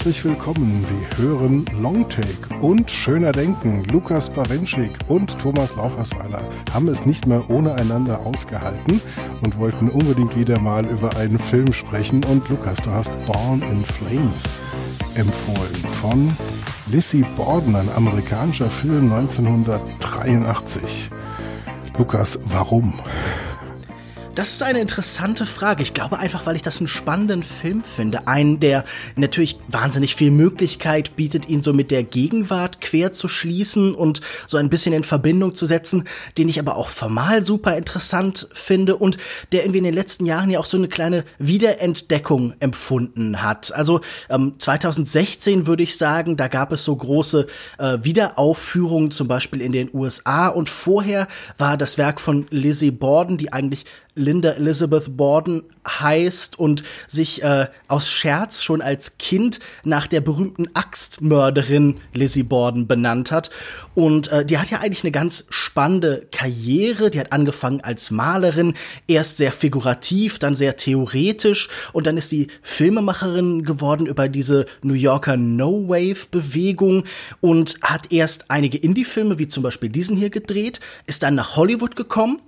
Herzlich willkommen. Sie hören Longtake und Schöner Denken. Lukas Bawenschik und Thomas Laufersweiler haben es nicht mehr ohne einander ausgehalten und wollten unbedingt wieder mal über einen Film sprechen. Und Lukas, du hast Born in Flames empfohlen von Lizzie Borden, ein amerikanischer Film 1983. Lukas, warum? Das ist eine interessante Frage. Ich glaube einfach, weil ich das einen spannenden Film finde. Einen, der natürlich wahnsinnig viel Möglichkeit bietet, ihn so mit der Gegenwart quer zu schließen und so ein bisschen in Verbindung zu setzen, den ich aber auch formal super interessant finde und der irgendwie in den letzten Jahren ja auch so eine kleine Wiederentdeckung empfunden hat. Also ähm, 2016 würde ich sagen, da gab es so große äh, Wiederaufführungen, zum Beispiel in den USA und vorher war das Werk von Lizzie Borden, die eigentlich Linda Elizabeth Borden heißt und sich äh, aus Scherz schon als Kind nach der berühmten Axtmörderin Lizzie Borden benannt hat. Und äh, die hat ja eigentlich eine ganz spannende Karriere. Die hat angefangen als Malerin, erst sehr figurativ, dann sehr theoretisch und dann ist sie Filmemacherin geworden über diese New Yorker No Wave Bewegung und hat erst einige Indie-Filme wie zum Beispiel diesen hier gedreht, ist dann nach Hollywood gekommen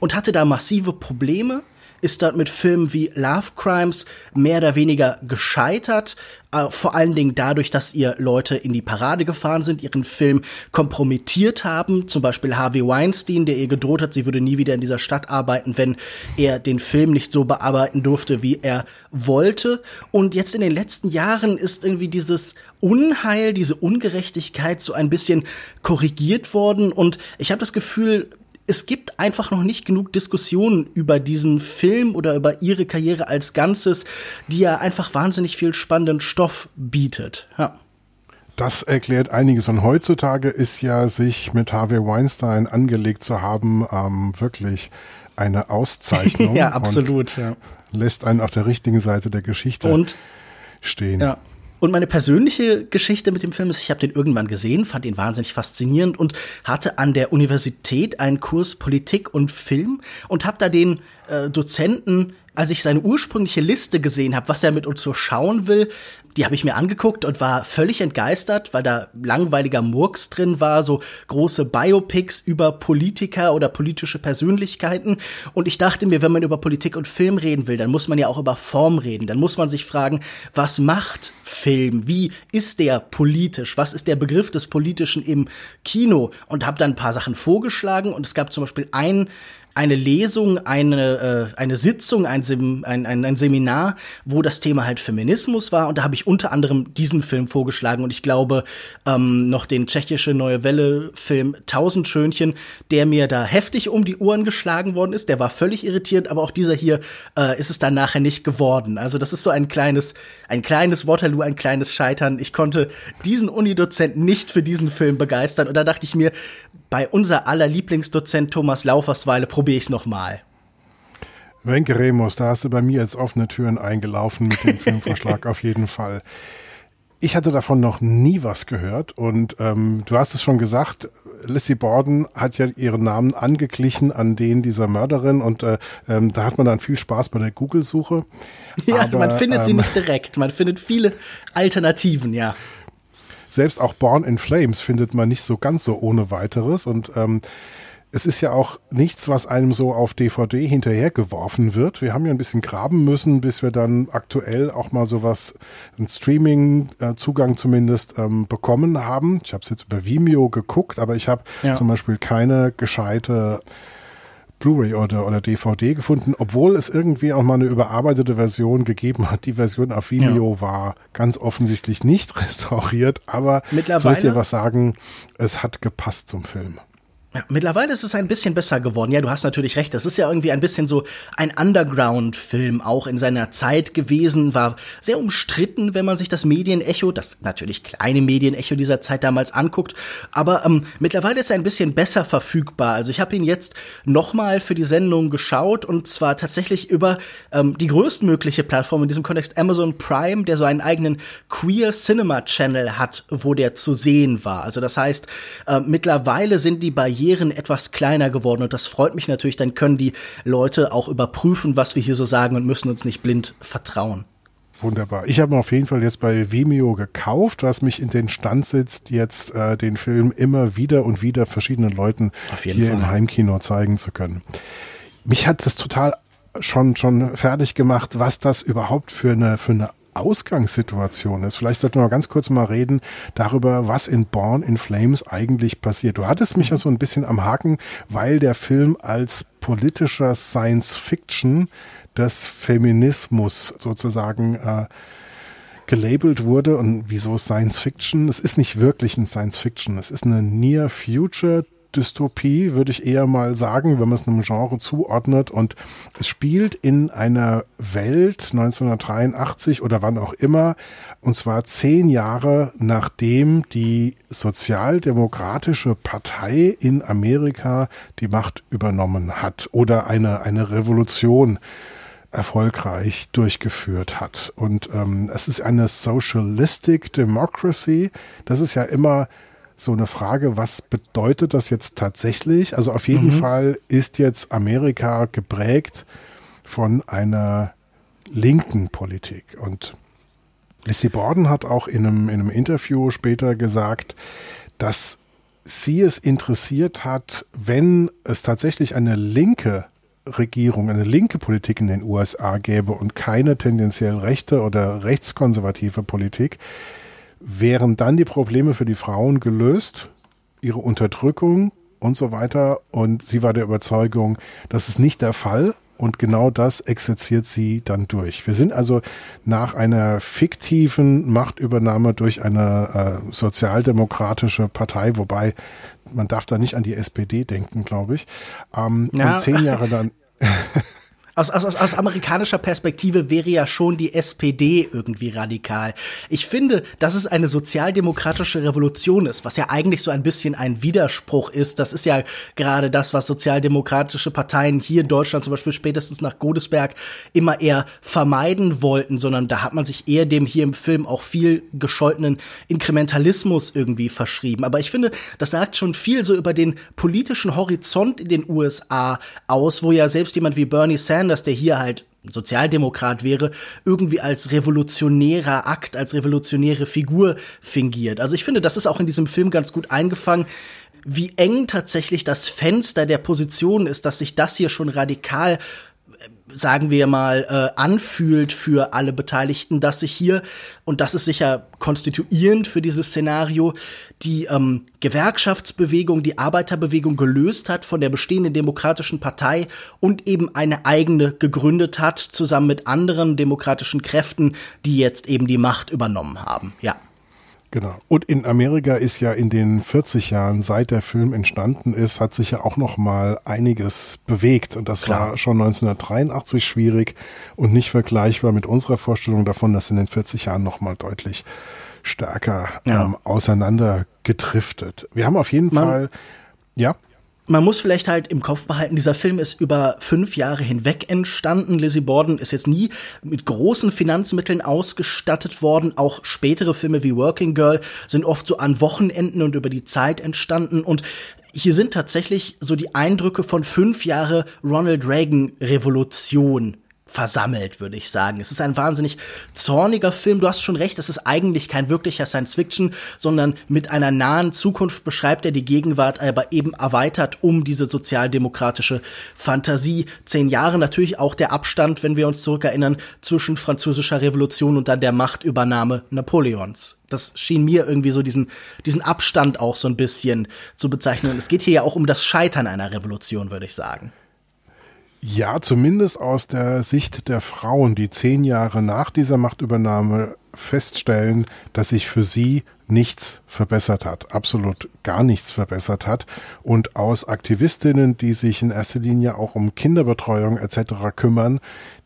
und hatte da massive Probleme, ist dort mit Filmen wie Love Crimes mehr oder weniger gescheitert, äh, vor allen Dingen dadurch, dass ihr Leute in die Parade gefahren sind, ihren Film kompromittiert haben, zum Beispiel Harvey Weinstein, der ihr gedroht hat, sie würde nie wieder in dieser Stadt arbeiten, wenn er den Film nicht so bearbeiten durfte, wie er wollte. Und jetzt in den letzten Jahren ist irgendwie dieses Unheil, diese Ungerechtigkeit so ein bisschen korrigiert worden und ich habe das Gefühl, es gibt einfach noch nicht genug Diskussionen über diesen Film oder über ihre Karriere als Ganzes, die ja einfach wahnsinnig viel spannenden Stoff bietet. Ja. Das erklärt einiges. Und heutzutage ist ja, sich mit Harvey Weinstein angelegt zu haben, ähm, wirklich eine Auszeichnung. ja, absolut. Ja. Lässt einen auf der richtigen Seite der Geschichte und, stehen. Ja. Und meine persönliche Geschichte mit dem Film ist, ich habe den irgendwann gesehen, fand ihn wahnsinnig faszinierend und hatte an der Universität einen Kurs Politik und Film und habe da den äh, Dozenten als ich seine ursprüngliche Liste gesehen habe, was er mit uns so schauen will, die habe ich mir angeguckt und war völlig entgeistert, weil da langweiliger Murks drin war, so große Biopics über Politiker oder politische Persönlichkeiten. Und ich dachte mir, wenn man über Politik und Film reden will, dann muss man ja auch über Form reden. Dann muss man sich fragen, was macht Film? Wie ist der politisch? Was ist der Begriff des Politischen im Kino? Und habe dann ein paar Sachen vorgeschlagen und es gab zum Beispiel einen eine Lesung, eine, äh, eine Sitzung, ein, Sem ein, ein, ein Seminar, wo das Thema halt Feminismus war. Und da habe ich unter anderem diesen Film vorgeschlagen und ich glaube ähm, noch den tschechische Neue Welle-Film Tausend Schönchen, der mir da heftig um die Ohren geschlagen worden ist. Der war völlig irritierend, aber auch dieser hier äh, ist es dann nachher nicht geworden. Also das ist so ein kleines, ein kleines Waterloo, ein kleines Scheitern. Ich konnte diesen Unidozent nicht für diesen Film begeistern. Und da dachte ich mir, bei unser aller Lieblingsdozent Thomas Laufersweile probiere ich es nochmal. Wenke Remus, da hast du bei mir jetzt offene Türen eingelaufen mit dem Filmvorschlag auf jeden Fall. Ich hatte davon noch nie was gehört und ähm, du hast es schon gesagt, Lizzie Borden hat ja ihren Namen angeglichen an den dieser Mörderin und äh, ähm, da hat man dann viel Spaß bei der Google-Suche. Ja, Aber, man findet ähm, sie nicht direkt, man findet viele Alternativen, ja selbst auch Born in Flames findet man nicht so ganz so ohne weiteres und ähm, es ist ja auch nichts, was einem so auf DVD hinterhergeworfen wird. Wir haben ja ein bisschen graben müssen, bis wir dann aktuell auch mal sowas, einen Streaming-Zugang zumindest ähm, bekommen haben. Ich habe es jetzt über Vimeo geguckt, aber ich habe ja. zum Beispiel keine gescheite Blu-ray oder, oder DVD gefunden, obwohl es irgendwie auch mal eine überarbeitete Version gegeben hat. Die Version auf Vimeo ja. war ganz offensichtlich nicht restauriert, aber soll ich dir was sagen, es hat gepasst zum Film. Ja, mittlerweile ist es ein bisschen besser geworden. Ja, du hast natürlich recht. Das ist ja irgendwie ein bisschen so ein Underground-Film auch in seiner Zeit gewesen, war sehr umstritten, wenn man sich das Medienecho, das natürlich kleine Medienecho dieser Zeit damals anguckt. Aber ähm, mittlerweile ist er ein bisschen besser verfügbar. Also ich habe ihn jetzt nochmal für die Sendung geschaut und zwar tatsächlich über ähm, die größtmögliche Plattform in diesem Kontext Amazon Prime, der so einen eigenen Queer Cinema Channel hat, wo der zu sehen war. Also das heißt, äh, mittlerweile sind die bei Barrieren etwas kleiner geworden und das freut mich natürlich, dann können die Leute auch überprüfen, was wir hier so sagen und müssen uns nicht blind vertrauen. Wunderbar. Ich habe auf jeden Fall jetzt bei Vimeo gekauft, was mich in den Stand setzt, jetzt äh, den Film immer wieder und wieder verschiedenen Leuten hier Fall. im Heimkino zeigen zu können. Mich hat das total schon schon fertig gemacht, was das überhaupt für eine für eine Ausgangssituation ist. Vielleicht sollten wir ganz kurz mal reden darüber, was in Born in Flames eigentlich passiert. Du hattest mich ja so ein bisschen am Haken, weil der Film als politischer Science Fiction des Feminismus sozusagen äh, gelabelt wurde. Und wieso Science Fiction? Es ist nicht wirklich ein Science Fiction. Es ist eine Near Future Dystopie, würde ich eher mal sagen, wenn man es einem Genre zuordnet. Und es spielt in einer Welt 1983 oder wann auch immer, und zwar zehn Jahre nachdem die Sozialdemokratische Partei in Amerika die Macht übernommen hat oder eine, eine Revolution erfolgreich durchgeführt hat. Und ähm, es ist eine Socialistic Democracy. Das ist ja immer so eine Frage, was bedeutet das jetzt tatsächlich? Also auf jeden mhm. Fall ist jetzt Amerika geprägt von einer linken Politik. Und Lizzie Borden hat auch in einem, in einem Interview später gesagt, dass sie es interessiert hat, wenn es tatsächlich eine linke Regierung, eine linke Politik in den USA gäbe und keine tendenziell rechte oder rechtskonservative Politik, wären dann die Probleme für die Frauen gelöst, ihre Unterdrückung und so weiter. Und sie war der Überzeugung, das ist nicht der Fall. Und genau das exerziert sie dann durch. Wir sind also nach einer fiktiven Machtübernahme durch eine äh, sozialdemokratische Partei, wobei man darf da nicht an die SPD denken, glaube ich. Ähm, ja. Und zehn Jahre dann. Aus, aus, aus amerikanischer Perspektive wäre ja schon die SPD irgendwie radikal. Ich finde, dass es eine sozialdemokratische Revolution ist, was ja eigentlich so ein bisschen ein Widerspruch ist. Das ist ja gerade das, was sozialdemokratische Parteien hier in Deutschland zum Beispiel spätestens nach Godesberg immer eher vermeiden wollten, sondern da hat man sich eher dem hier im Film auch viel gescholtenen Inkrementalismus irgendwie verschrieben. Aber ich finde, das sagt schon viel so über den politischen Horizont in den USA aus, wo ja selbst jemand wie Bernie Sanders dass der hier halt Sozialdemokrat wäre, irgendwie als revolutionärer Akt, als revolutionäre Figur fingiert. Also ich finde, das ist auch in diesem Film ganz gut eingefangen, wie eng tatsächlich das Fenster der Position ist, dass sich das hier schon radikal sagen wir mal, äh, anfühlt für alle Beteiligten, dass sich hier, und das ist sicher konstituierend für dieses Szenario, die ähm, Gewerkschaftsbewegung, die Arbeiterbewegung gelöst hat von der bestehenden demokratischen Partei und eben eine eigene gegründet hat, zusammen mit anderen demokratischen Kräften, die jetzt eben die Macht übernommen haben. Ja. Genau. Und in Amerika ist ja in den 40 Jahren, seit der Film entstanden ist, hat sich ja auch noch mal einiges bewegt. Und das Klar. war schon 1983 schwierig und nicht vergleichbar mit unserer Vorstellung davon, dass in den 40 Jahren noch mal deutlich stärker ja. ähm, auseinandergetriftet. Wir haben auf jeden Man, Fall, ja man muss vielleicht halt im Kopf behalten, dieser Film ist über fünf Jahre hinweg entstanden. Lizzie Borden ist jetzt nie mit großen Finanzmitteln ausgestattet worden. Auch spätere Filme wie Working Girl sind oft so an Wochenenden und über die Zeit entstanden. Und hier sind tatsächlich so die Eindrücke von fünf Jahre Ronald Reagan Revolution versammelt, würde ich sagen. Es ist ein wahnsinnig zorniger Film. Du hast schon recht, es ist eigentlich kein wirklicher Science-Fiction, sondern mit einer nahen Zukunft beschreibt er die Gegenwart, aber eben erweitert um diese sozialdemokratische Fantasie. Zehn Jahre natürlich auch der Abstand, wenn wir uns zurückerinnern, zwischen französischer Revolution und dann der Machtübernahme Napoleons. Das schien mir irgendwie so diesen, diesen Abstand auch so ein bisschen zu bezeichnen. Es geht hier ja auch um das Scheitern einer Revolution, würde ich sagen. Ja, zumindest aus der Sicht der Frauen, die zehn Jahre nach dieser Machtübernahme feststellen, dass sich für sie nichts verbessert hat, absolut gar nichts verbessert hat. Und aus Aktivistinnen, die sich in erster Linie auch um Kinderbetreuung etc. kümmern,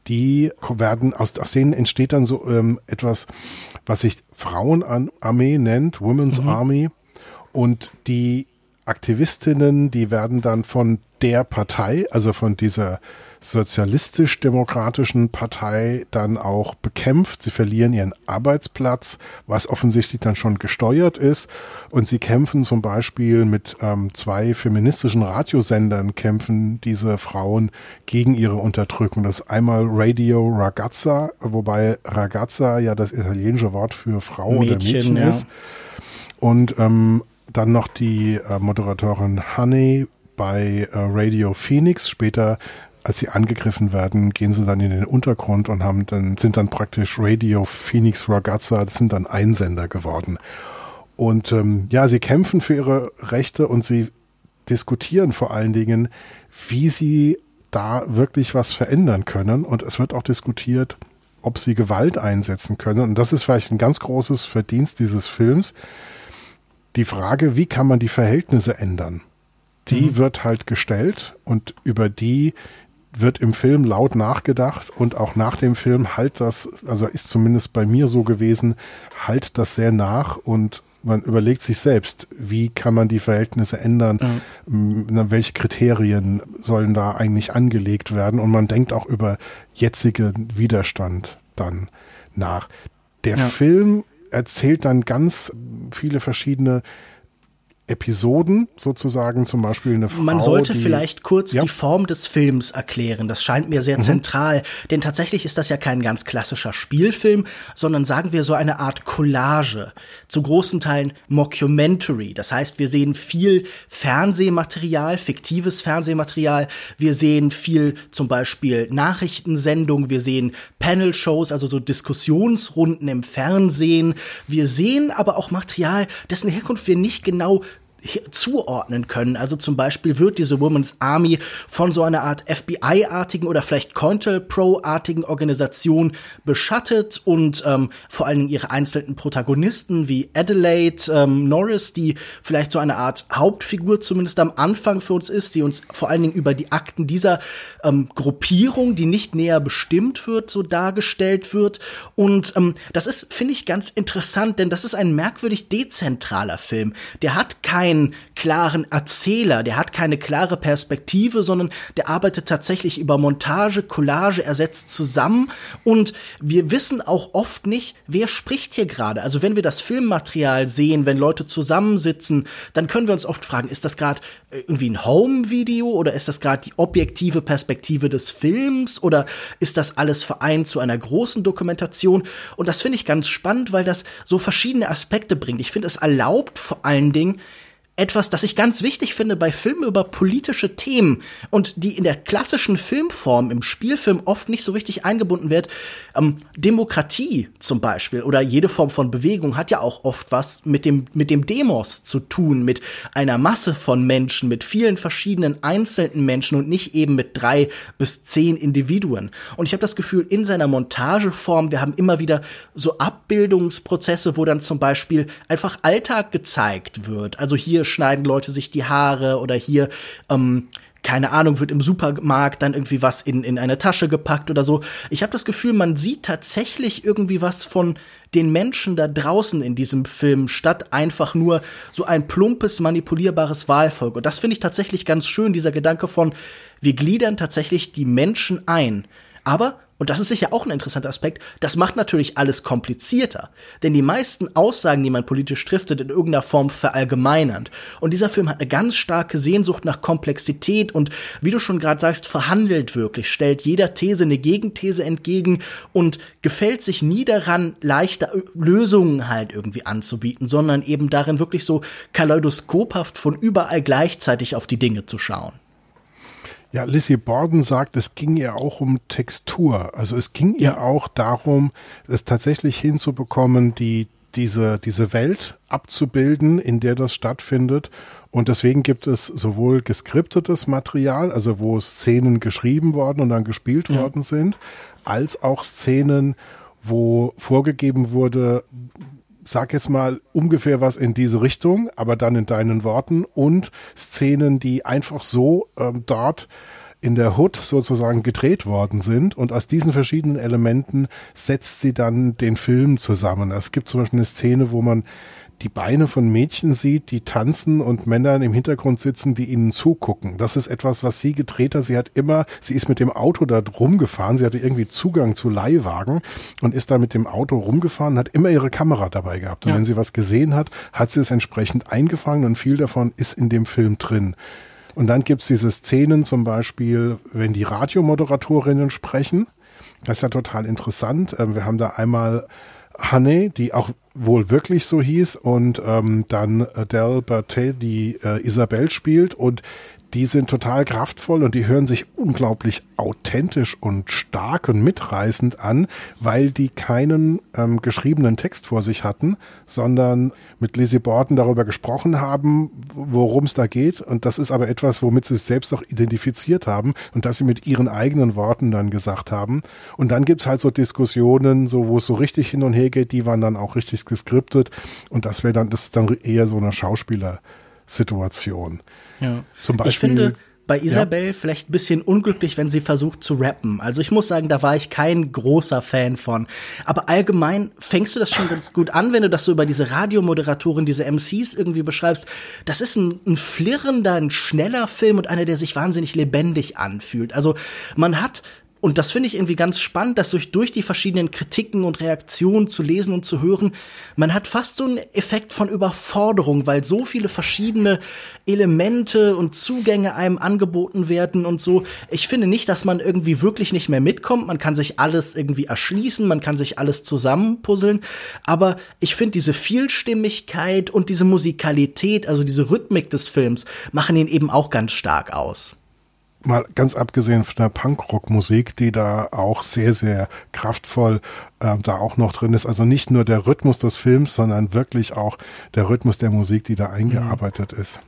die werden, aus, aus denen entsteht dann so ähm, etwas, was sich Frauenarmee nennt, Women's mhm. Army. Und die Aktivistinnen, die werden dann von der Partei, also von dieser sozialistisch-demokratischen Partei dann auch bekämpft. Sie verlieren ihren Arbeitsplatz, was offensichtlich dann schon gesteuert ist. Und sie kämpfen zum Beispiel mit ähm, zwei feministischen Radiosendern, kämpfen diese Frauen gegen ihre Unterdrückung. Das ist einmal Radio Ragazza, wobei Ragazza ja das italienische Wort für Frau Mädchen, oder Mädchen ja. ist. Und ähm, dann noch die äh, Moderatorin Honey bei äh, Radio Phoenix. Später als sie angegriffen werden, gehen sie dann in den Untergrund und haben dann, sind dann praktisch Radio Phoenix Ragazza, das sind dann Einsender geworden. Und ähm, ja, sie kämpfen für ihre Rechte und sie diskutieren vor allen Dingen, wie sie da wirklich was verändern können. Und es wird auch diskutiert, ob sie Gewalt einsetzen können. Und das ist vielleicht ein ganz großes Verdienst dieses Films. Die Frage, wie kann man die Verhältnisse ändern? Die mhm. wird halt gestellt und über die wird im Film laut nachgedacht und auch nach dem Film halt das, also ist zumindest bei mir so gewesen, halt das sehr nach und man überlegt sich selbst, wie kann man die Verhältnisse ändern, mhm. welche Kriterien sollen da eigentlich angelegt werden und man denkt auch über jetzigen Widerstand dann nach. Der ja. Film erzählt dann ganz viele verschiedene Episoden sozusagen, zum Beispiel eine Frau. Man sollte die, vielleicht kurz ja. die Form des Films erklären. Das scheint mir sehr mhm. zentral, denn tatsächlich ist das ja kein ganz klassischer Spielfilm, sondern sagen wir so eine Art Collage. Zu großen Teilen Mockumentary. Das heißt, wir sehen viel Fernsehmaterial, fiktives Fernsehmaterial. Wir sehen viel zum Beispiel Nachrichtensendungen. Wir sehen Panel-Shows, also so Diskussionsrunden im Fernsehen. Wir sehen aber auch Material, dessen Herkunft wir nicht genau zuordnen können. Also zum Beispiel wird diese Women's Army von so einer Art FBI-artigen oder vielleicht Pro-artigen Organisation beschattet und ähm, vor allen Dingen ihre einzelnen Protagonisten wie Adelaide ähm, Norris, die vielleicht so eine Art Hauptfigur zumindest am Anfang für uns ist, die uns vor allen Dingen über die Akten dieser ähm, Gruppierung, die nicht näher bestimmt wird, so dargestellt wird. Und ähm, das ist, finde ich, ganz interessant, denn das ist ein merkwürdig dezentraler Film. Der hat kein keinen klaren Erzähler, der hat keine klare Perspektive, sondern der arbeitet tatsächlich über Montage, Collage, er zusammen und wir wissen auch oft nicht, wer spricht hier gerade. Also wenn wir das Filmmaterial sehen, wenn Leute zusammensitzen, dann können wir uns oft fragen, ist das gerade irgendwie ein Home-Video oder ist das gerade die objektive Perspektive des Films oder ist das alles vereint zu einer großen Dokumentation? Und das finde ich ganz spannend, weil das so verschiedene Aspekte bringt. Ich finde, es erlaubt vor allen Dingen, etwas, das ich ganz wichtig finde bei Filmen über politische Themen und die in der klassischen Filmform im Spielfilm oft nicht so richtig eingebunden wird. Ähm, Demokratie zum Beispiel oder jede Form von Bewegung hat ja auch oft was mit dem, mit dem Demos zu tun, mit einer Masse von Menschen, mit vielen verschiedenen einzelnen Menschen und nicht eben mit drei bis zehn Individuen. Und ich habe das Gefühl, in seiner Montageform, wir haben immer wieder so Abbildungsprozesse, wo dann zum Beispiel einfach Alltag gezeigt wird. Also hier schneiden Leute sich die Haare oder hier, ähm, keine Ahnung, wird im Supermarkt dann irgendwie was in, in eine Tasche gepackt oder so. Ich habe das Gefühl, man sieht tatsächlich irgendwie was von den Menschen da draußen in diesem Film, statt einfach nur so ein plumpes, manipulierbares Wahlvolk. Und das finde ich tatsächlich ganz schön, dieser Gedanke von, wir gliedern tatsächlich die Menschen ein. Aber und das ist sicher auch ein interessanter Aspekt, das macht natürlich alles komplizierter. Denn die meisten Aussagen, die man politisch trifft, sind in irgendeiner Form verallgemeinernd. Und dieser Film hat eine ganz starke Sehnsucht nach Komplexität und, wie du schon gerade sagst, verhandelt wirklich, stellt jeder These eine Gegenthese entgegen und gefällt sich nie daran, leichte Lösungen halt irgendwie anzubieten, sondern eben darin wirklich so kaleidoskophaft von überall gleichzeitig auf die Dinge zu schauen. Ja, Lizzie Borden sagt, es ging ihr auch um Textur. Also es ging ihr auch darum, es tatsächlich hinzubekommen, die, diese, diese Welt abzubilden, in der das stattfindet. Und deswegen gibt es sowohl geskriptetes Material, also wo Szenen geschrieben worden und dann gespielt ja. worden sind, als auch Szenen, wo vorgegeben wurde, sag jetzt mal ungefähr was in diese Richtung, aber dann in deinen Worten und Szenen, die einfach so ähm, dort in der Hood sozusagen gedreht worden sind und aus diesen verschiedenen Elementen setzt sie dann den Film zusammen. Es gibt zum Beispiel eine Szene, wo man die Beine von Mädchen sieht, die tanzen und Männer im Hintergrund sitzen, die ihnen zugucken. Das ist etwas, was sie gedreht hat. Sie hat immer, sie ist mit dem Auto da rumgefahren. Sie hatte irgendwie Zugang zu Leihwagen und ist da mit dem Auto rumgefahren, hat immer ihre Kamera dabei gehabt. Und ja. wenn sie was gesehen hat, hat sie es entsprechend eingefangen und viel davon ist in dem Film drin. Und dann gibt's diese Szenen zum Beispiel, wenn die Radiomoderatorinnen sprechen. Das ist ja total interessant. Ähm, wir haben da einmal Honey, die auch wohl wirklich so hieß, und ähm, dann Adele Bertet, die äh, Isabelle spielt und die sind total kraftvoll und die hören sich unglaublich authentisch und stark und mitreißend an, weil die keinen ähm, geschriebenen Text vor sich hatten, sondern mit Lizzie Borden darüber gesprochen haben, worum es da geht. Und das ist aber etwas, womit sie sich selbst auch identifiziert haben und das sie mit ihren eigenen Worten dann gesagt haben. Und dann gibt's halt so Diskussionen, so wo es so richtig hin und her geht, die waren dann auch richtig geskriptet. Und das wäre dann, das ist dann eher so eine Schauspieler-Situation. Ja. Zum Beispiel. Ich finde, bei Isabel ja. vielleicht ein bisschen unglücklich, wenn sie versucht zu rappen. Also ich muss sagen, da war ich kein großer Fan von. Aber allgemein fängst du das schon ganz gut an, wenn du das so über diese Radiomoderatorin, diese MCs irgendwie beschreibst. Das ist ein, ein flirrender, ein schneller Film und einer, der sich wahnsinnig lebendig anfühlt. Also man hat und das finde ich irgendwie ganz spannend, dass durch, durch die verschiedenen Kritiken und Reaktionen zu lesen und zu hören, man hat fast so einen Effekt von Überforderung, weil so viele verschiedene Elemente und Zugänge einem angeboten werden und so. Ich finde nicht, dass man irgendwie wirklich nicht mehr mitkommt. Man kann sich alles irgendwie erschließen, man kann sich alles zusammenpuzzeln. Aber ich finde diese Vielstimmigkeit und diese Musikalität, also diese Rhythmik des Films, machen ihn eben auch ganz stark aus mal ganz abgesehen von der Punkrock-Musik, die da auch sehr, sehr kraftvoll äh, da auch noch drin ist. Also nicht nur der Rhythmus des Films, sondern wirklich auch der Rhythmus der Musik, die da eingearbeitet mhm. ist.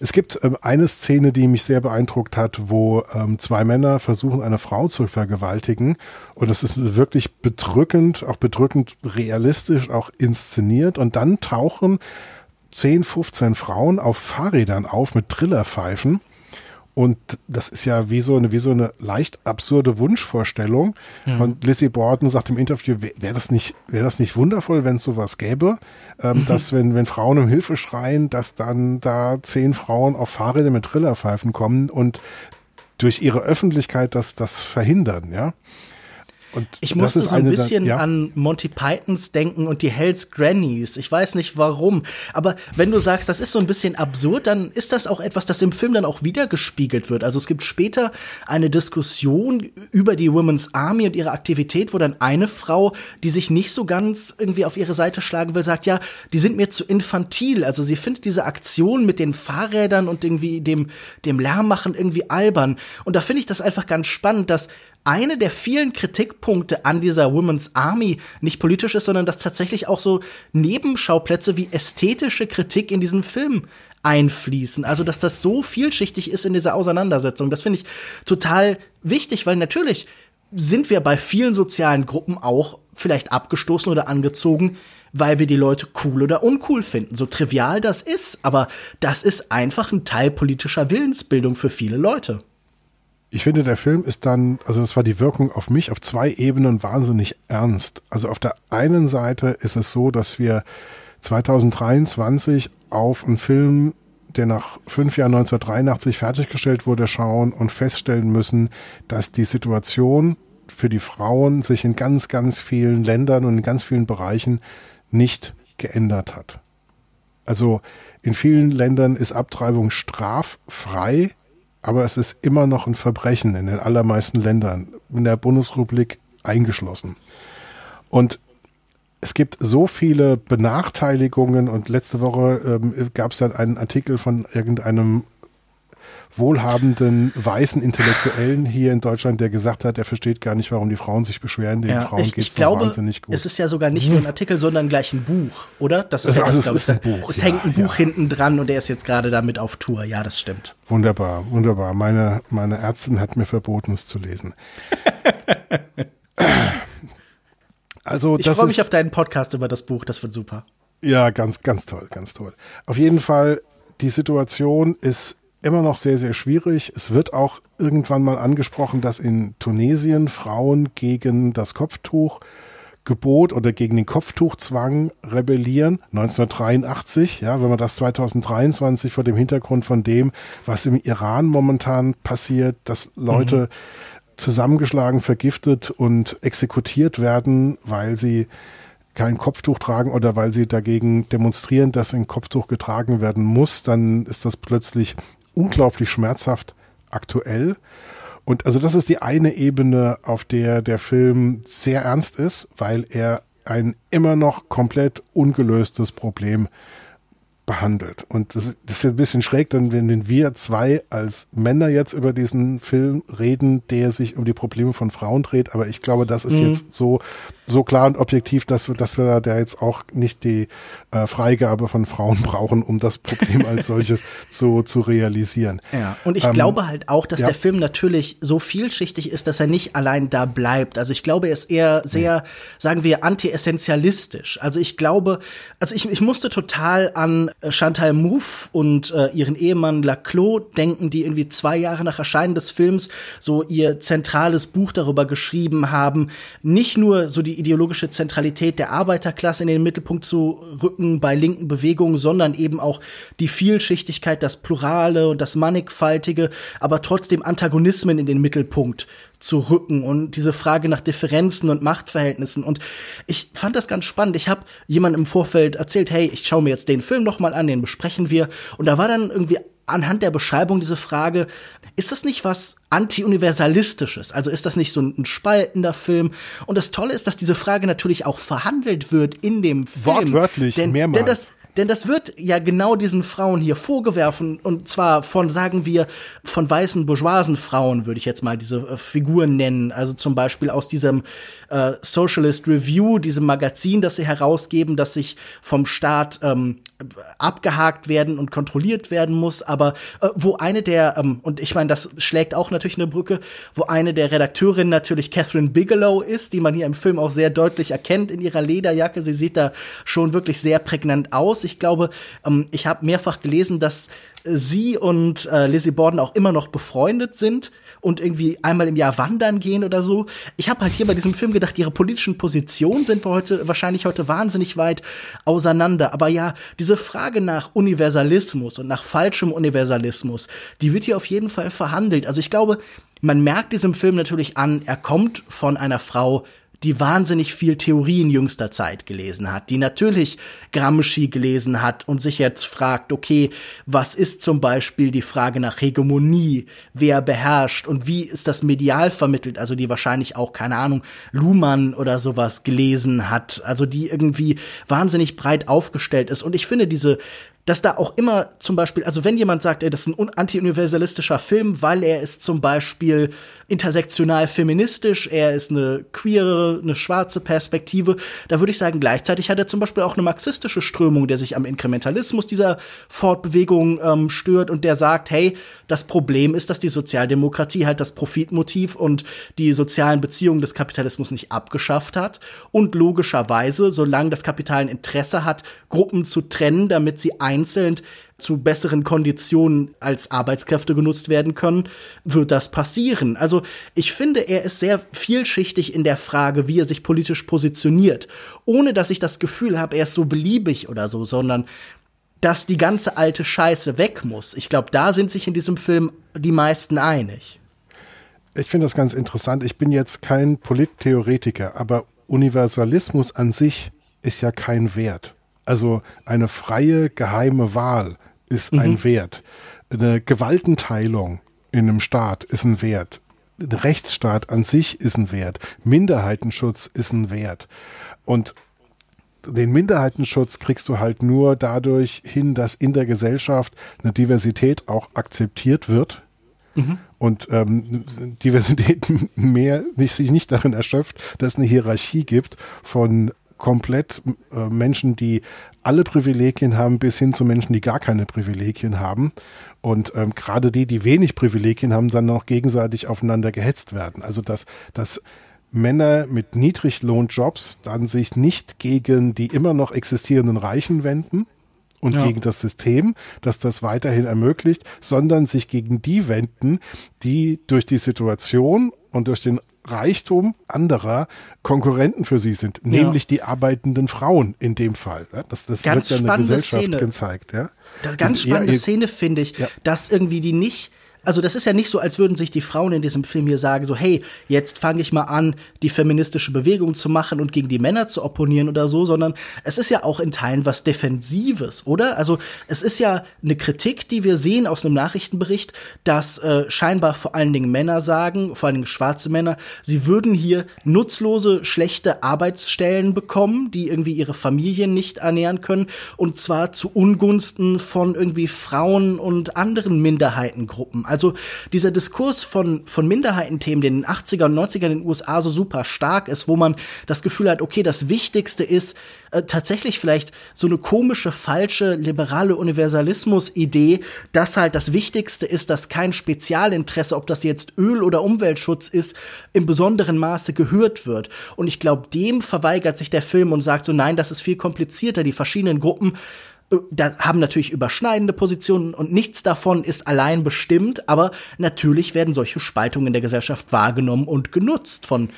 Es gibt ähm, eine Szene, die mich sehr beeindruckt hat, wo ähm, zwei Männer versuchen, eine Frau zu vergewaltigen. Und das ist wirklich bedrückend, auch bedrückend realistisch, auch inszeniert. Und dann tauchen 10, 15 Frauen auf Fahrrädern auf mit Trillerpfeifen und das ist ja wie so eine, wie so eine leicht absurde Wunschvorstellung. Ja. Und Lizzie Borden sagt im Interview, wäre wär das nicht, wäre das nicht wundervoll, wenn es sowas gäbe, ähm, dass wenn, wenn Frauen um Hilfe schreien, dass dann da zehn Frauen auf Fahrräder mit Trillerpfeifen kommen und durch ihre Öffentlichkeit das, das verhindern, ja. Und ich musste so ein bisschen ja. an Monty Pythons denken und die Hells Grannies. Ich weiß nicht warum. Aber wenn du sagst, das ist so ein bisschen absurd, dann ist das auch etwas, das im Film dann auch wieder gespiegelt wird. Also es gibt später eine Diskussion über die Women's Army und ihre Aktivität, wo dann eine Frau, die sich nicht so ganz irgendwie auf ihre Seite schlagen will, sagt, ja, die sind mir zu infantil. Also sie findet diese Aktion mit den Fahrrädern und irgendwie dem, dem Lärm machen irgendwie albern. Und da finde ich das einfach ganz spannend, dass eine der vielen Kritikpunkte an dieser Women's Army nicht politisch ist, sondern dass tatsächlich auch so Nebenschauplätze wie ästhetische Kritik in diesen Film einfließen. Also, dass das so vielschichtig ist in dieser Auseinandersetzung. Das finde ich total wichtig, weil natürlich sind wir bei vielen sozialen Gruppen auch vielleicht abgestoßen oder angezogen, weil wir die Leute cool oder uncool finden. So trivial das ist, aber das ist einfach ein Teil politischer Willensbildung für viele Leute ich finde, der Film ist dann, also das war die Wirkung auf mich auf zwei Ebenen wahnsinnig ernst. Also auf der einen Seite ist es so, dass wir 2023 auf einen Film, der nach fünf Jahren 1983 fertiggestellt wurde, schauen und feststellen müssen, dass die Situation für die Frauen sich in ganz, ganz vielen Ländern und in ganz vielen Bereichen nicht geändert hat. Also in vielen Ländern ist Abtreibung straffrei aber es ist immer noch ein Verbrechen in den allermeisten Ländern, in der Bundesrepublik eingeschlossen. Und es gibt so viele Benachteiligungen und letzte Woche ähm, gab es dann einen Artikel von irgendeinem wohlhabenden weißen Intellektuellen hier in Deutschland, der gesagt hat, er versteht gar nicht, warum die Frauen sich beschweren. Den ja, Frauen geht es so wahnsinnig gut. Es ist ja sogar nicht nur ein Artikel, sondern gleich ein Buch, oder? Das ist also, ja das, also es ist ein Buch. Es ja, hängt ein Buch hinten dran und er ist jetzt gerade damit auf Tour. Ja, das stimmt. Wunderbar, wunderbar. Meine, meine Ärztin hat mir verboten, es zu lesen. also, ich freue mich auf deinen Podcast über das Buch, das wird super. Ja, ganz, ganz toll, ganz toll. Auf jeden Fall, die Situation ist immer noch sehr, sehr schwierig. Es wird auch irgendwann mal angesprochen, dass in Tunesien Frauen gegen das Kopftuch Gebot oder gegen den Kopftuchzwang rebellieren. 1983, ja, wenn man das 2023 vor dem Hintergrund von dem, was im Iran momentan passiert, dass Leute mhm. zusammengeschlagen, vergiftet und exekutiert werden, weil sie kein Kopftuch tragen oder weil sie dagegen demonstrieren, dass ein Kopftuch getragen werden muss, dann ist das plötzlich unglaublich schmerzhaft aktuell. Und also das ist die eine Ebene, auf der der Film sehr ernst ist, weil er ein immer noch komplett ungelöstes Problem behandelt. Und das, das ist ein bisschen schräg, dann wenn wir zwei als Männer jetzt über diesen Film reden, der sich um die Probleme von Frauen dreht. Aber ich glaube, das ist mhm. jetzt so, so klar und objektiv, dass wir, dass wir da jetzt auch nicht die äh, Freigabe von Frauen brauchen, um das Problem als solches zu, zu realisieren. Ja, und ich ähm, glaube halt auch, dass ja. der Film natürlich so vielschichtig ist, dass er nicht allein da bleibt. Also ich glaube, er ist eher sehr, ja. sagen wir, anti-essentialistisch. Also ich glaube, also ich, ich musste total an Chantal Mouffe und äh, ihren Ehemann Laclos denken, die irgendwie zwei Jahre nach Erscheinen des Films so ihr zentrales Buch darüber geschrieben haben, nicht nur so die ideologische Zentralität der Arbeiterklasse in den Mittelpunkt zu rücken bei linken Bewegungen, sondern eben auch die Vielschichtigkeit, das Plurale und das Mannigfaltige, aber trotzdem Antagonismen in den Mittelpunkt zu rücken und diese Frage nach Differenzen und Machtverhältnissen. Und ich fand das ganz spannend. Ich habe jemandem im Vorfeld erzählt, hey, ich schaue mir jetzt den Film noch mal an, den besprechen wir. Und da war dann irgendwie anhand der Beschreibung diese Frage, ist das nicht was anti-universalistisches? Also ist das nicht so ein spaltender Film? Und das Tolle ist, dass diese Frage natürlich auch verhandelt wird in dem Film. Wortwörtlich, denn, mehrmals. Denn das, denn das wird ja genau diesen Frauen hier vorgewerfen und zwar von, sagen wir, von weißen bourgeoisen Frauen würde ich jetzt mal diese äh, Figuren nennen. Also zum Beispiel aus diesem äh, Socialist Review, diesem Magazin, das sie herausgeben, das sich vom Staat ähm, abgehakt werden und kontrolliert werden muss, aber äh, wo eine der, ähm, und ich meine, das schlägt auch natürlich eine Brücke, wo eine der Redakteurinnen natürlich Catherine Bigelow ist, die man hier im Film auch sehr deutlich erkennt in ihrer Lederjacke. Sie sieht da schon wirklich sehr prägnant aus. Glaube, ähm, ich habe mehrfach gelesen, dass sie und äh, Lizzie Borden auch immer noch befreundet sind und irgendwie einmal im Jahr wandern gehen oder so. Ich habe halt hier bei diesem Film gedacht, ihre politischen Positionen sind wir heute wahrscheinlich heute wahnsinnig weit auseinander. Aber ja, diese Frage nach Universalismus und nach falschem Universalismus, die wird hier auf jeden Fall verhandelt. Also ich glaube, man merkt diesem Film natürlich an, er kommt von einer Frau, die wahnsinnig viel Theorie in jüngster Zeit gelesen hat, die natürlich Gramsci gelesen hat und sich jetzt fragt, okay, was ist zum Beispiel die Frage nach Hegemonie, wer beherrscht und wie ist das medial vermittelt, also die wahrscheinlich auch, keine Ahnung, Luhmann oder sowas gelesen hat, also die irgendwie wahnsinnig breit aufgestellt ist. Und ich finde diese dass da auch immer zum Beispiel, also wenn jemand sagt, ey, das ist ein anti-universalistischer Film, weil er ist zum Beispiel intersektional feministisch, er ist eine queere, eine schwarze Perspektive, da würde ich sagen, gleichzeitig hat er zum Beispiel auch eine marxistische Strömung, der sich am Inkrementalismus dieser Fortbewegung ähm, stört und der sagt, hey, das Problem ist, dass die Sozialdemokratie halt das Profitmotiv und die sozialen Beziehungen des Kapitalismus nicht abgeschafft hat und logischerweise, solange das Kapital ein Interesse hat, Gruppen zu trennen, damit sie einzeln zu besseren Konditionen als Arbeitskräfte genutzt werden können, wird das passieren. Also ich finde, er ist sehr vielschichtig in der Frage, wie er sich politisch positioniert, ohne dass ich das Gefühl habe, er ist so beliebig oder so, sondern dass die ganze alte Scheiße weg muss. Ich glaube, da sind sich in diesem Film die meisten einig. Ich finde das ganz interessant. Ich bin jetzt kein Polittheoretiker, aber Universalismus an sich ist ja kein Wert. Also eine freie, geheime Wahl ist mhm. ein Wert. Eine Gewaltenteilung in einem Staat ist ein Wert. Ein Rechtsstaat an sich ist ein Wert. Minderheitenschutz ist ein Wert. Und den Minderheitenschutz kriegst du halt nur dadurch hin, dass in der Gesellschaft eine Diversität auch akzeptiert wird. Mhm. Und ähm, Diversität mehr nicht, sich nicht darin erschöpft, dass es eine Hierarchie gibt von komplett äh, Menschen, die alle Privilegien haben, bis hin zu Menschen, die gar keine Privilegien haben. Und ähm, gerade die, die wenig Privilegien haben, dann noch gegenseitig aufeinander gehetzt werden. Also dass, dass Männer mit Niedriglohnjobs dann sich nicht gegen die immer noch existierenden Reichen wenden und ja. gegen das System, das das weiterhin ermöglicht, sondern sich gegen die wenden, die durch die Situation und durch den Reichtum anderer Konkurrenten für sie sind, ja. nämlich die arbeitenden Frauen in dem Fall. Das, das ganz wird ja eine Gesellschaft Szene. gezeigt. Ja? Ganz spannende Szene finde ich, ja. dass irgendwie die nicht also das ist ja nicht so, als würden sich die Frauen in diesem Film hier sagen, so, hey, jetzt fange ich mal an, die feministische Bewegung zu machen und gegen die Männer zu opponieren oder so, sondern es ist ja auch in Teilen was Defensives, oder? Also es ist ja eine Kritik, die wir sehen aus einem Nachrichtenbericht, dass äh, scheinbar vor allen Dingen Männer sagen, vor allen Dingen schwarze Männer, sie würden hier nutzlose, schlechte Arbeitsstellen bekommen, die irgendwie ihre Familien nicht ernähren können, und zwar zu Ungunsten von irgendwie Frauen und anderen Minderheitengruppen. Also dieser Diskurs von, von Minderheitenthemen, der in den 80er und 90er in den USA so super stark ist, wo man das Gefühl hat, okay, das Wichtigste ist äh, tatsächlich vielleicht so eine komische, falsche, liberale Universalismus-Idee, dass halt das Wichtigste ist, dass kein Spezialinteresse, ob das jetzt Öl- oder Umweltschutz ist, im besonderen Maße gehört wird. Und ich glaube, dem verweigert sich der Film und sagt so, nein, das ist viel komplizierter. Die verschiedenen Gruppen da haben natürlich überschneidende Positionen und nichts davon ist allein bestimmt, aber natürlich werden solche Spaltungen in der Gesellschaft wahrgenommen und genutzt von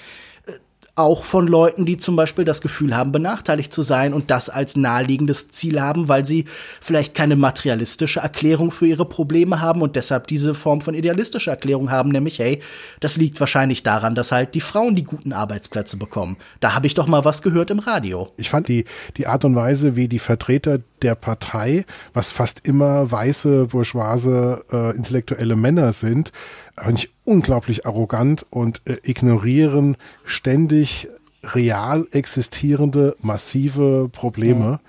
auch von Leuten, die zum Beispiel das Gefühl haben, benachteiligt zu sein und das als naheliegendes Ziel haben, weil sie vielleicht keine materialistische Erklärung für ihre Probleme haben und deshalb diese Form von idealistischer Erklärung haben, nämlich, hey, das liegt wahrscheinlich daran, dass halt die Frauen die guten Arbeitsplätze bekommen. Da habe ich doch mal was gehört im Radio. Ich fand die, die Art und Weise, wie die Vertreter der Partei, was fast immer weiße, bourgeoise, äh, intellektuelle Männer sind, eigentlich unglaublich arrogant und äh, ignorieren ständig real existierende massive Probleme, ja.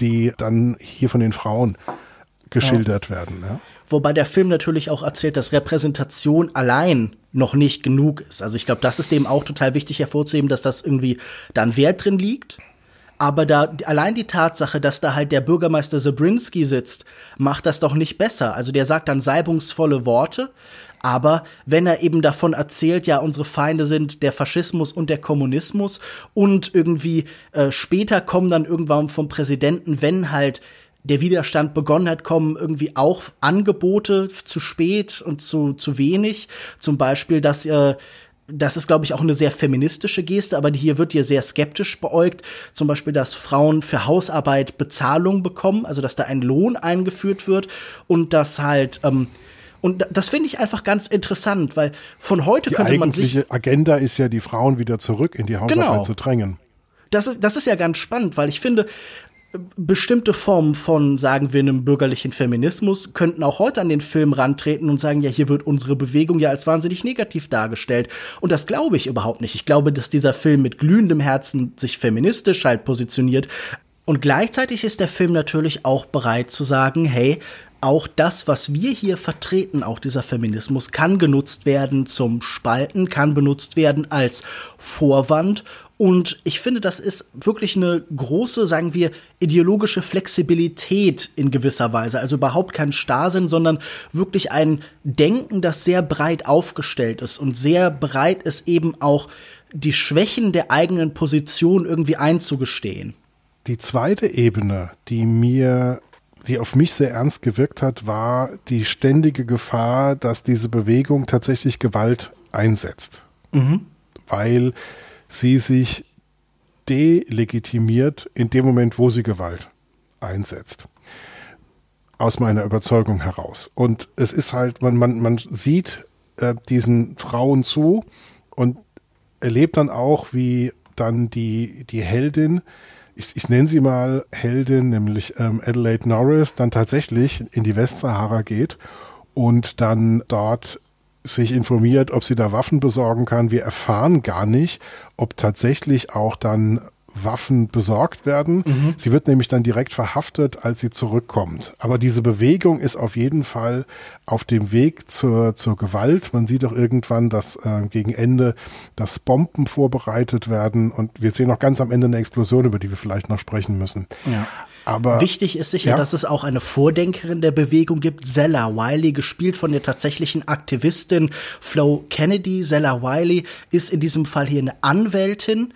die dann hier von den Frauen geschildert ja. werden. Ja? Wobei der Film natürlich auch erzählt, dass Repräsentation allein noch nicht genug ist. Also ich glaube, das ist dem auch total wichtig hervorzuheben, dass das irgendwie dann Wert drin liegt. Aber da allein die Tatsache, dass da halt der Bürgermeister Zabrinski sitzt, macht das doch nicht besser. Also der sagt dann salbungsvolle Worte, aber wenn er eben davon erzählt, ja, unsere Feinde sind der Faschismus und der Kommunismus und irgendwie äh, später kommen dann irgendwann vom Präsidenten, wenn halt der Widerstand begonnen hat, kommen irgendwie auch Angebote zu spät und zu, zu wenig. Zum Beispiel, dass äh, das ist, glaube ich, auch eine sehr feministische Geste, aber hier wird hier sehr skeptisch beäugt. Zum Beispiel, dass Frauen für Hausarbeit Bezahlung bekommen, also dass da ein Lohn eingeführt wird und dass halt ähm, und das finde ich einfach ganz interessant, weil von heute die könnte man sich. Die Agenda ist ja, die Frauen wieder zurück in die Hausarbeit genau. zu drängen. Das ist, das ist ja ganz spannend, weil ich finde, bestimmte Formen von, sagen wir, einem bürgerlichen Feminismus könnten auch heute an den Film rantreten und sagen, ja, hier wird unsere Bewegung ja als wahnsinnig negativ dargestellt. Und das glaube ich überhaupt nicht. Ich glaube, dass dieser Film mit glühendem Herzen sich feministisch halt positioniert. Und gleichzeitig ist der Film natürlich auch bereit zu sagen, hey, auch das, was wir hier vertreten, auch dieser Feminismus, kann genutzt werden zum Spalten, kann benutzt werden als Vorwand. Und ich finde, das ist wirklich eine große, sagen wir, ideologische Flexibilität in gewisser Weise. Also überhaupt kein Starrsinn, sondern wirklich ein Denken, das sehr breit aufgestellt ist und sehr bereit ist, eben auch die Schwächen der eigenen Position irgendwie einzugestehen. Die zweite Ebene, die mir die auf mich sehr ernst gewirkt hat, war die ständige Gefahr, dass diese Bewegung tatsächlich Gewalt einsetzt. Mhm. Weil sie sich delegitimiert in dem Moment, wo sie Gewalt einsetzt. Aus meiner Überzeugung heraus. Und es ist halt, man, man, man sieht äh, diesen Frauen zu und erlebt dann auch, wie dann die, die Heldin ich, ich nenne sie mal Heldin, nämlich ähm, Adelaide Norris, dann tatsächlich in die Westsahara geht und dann dort sich informiert, ob sie da Waffen besorgen kann. Wir erfahren gar nicht, ob tatsächlich auch dann Waffen besorgt werden. Mhm. Sie wird nämlich dann direkt verhaftet, als sie zurückkommt. Aber diese Bewegung ist auf jeden Fall auf dem Weg zur, zur Gewalt. Man sieht auch irgendwann, dass äh, gegen Ende, dass Bomben vorbereitet werden und wir sehen auch ganz am Ende eine Explosion, über die wir vielleicht noch sprechen müssen. Ja. Aber wichtig ist sicher, ja. dass es auch eine Vordenkerin der Bewegung gibt, Zella Wiley, gespielt von der tatsächlichen Aktivistin Flo Kennedy. Zella Wiley ist in diesem Fall hier eine Anwältin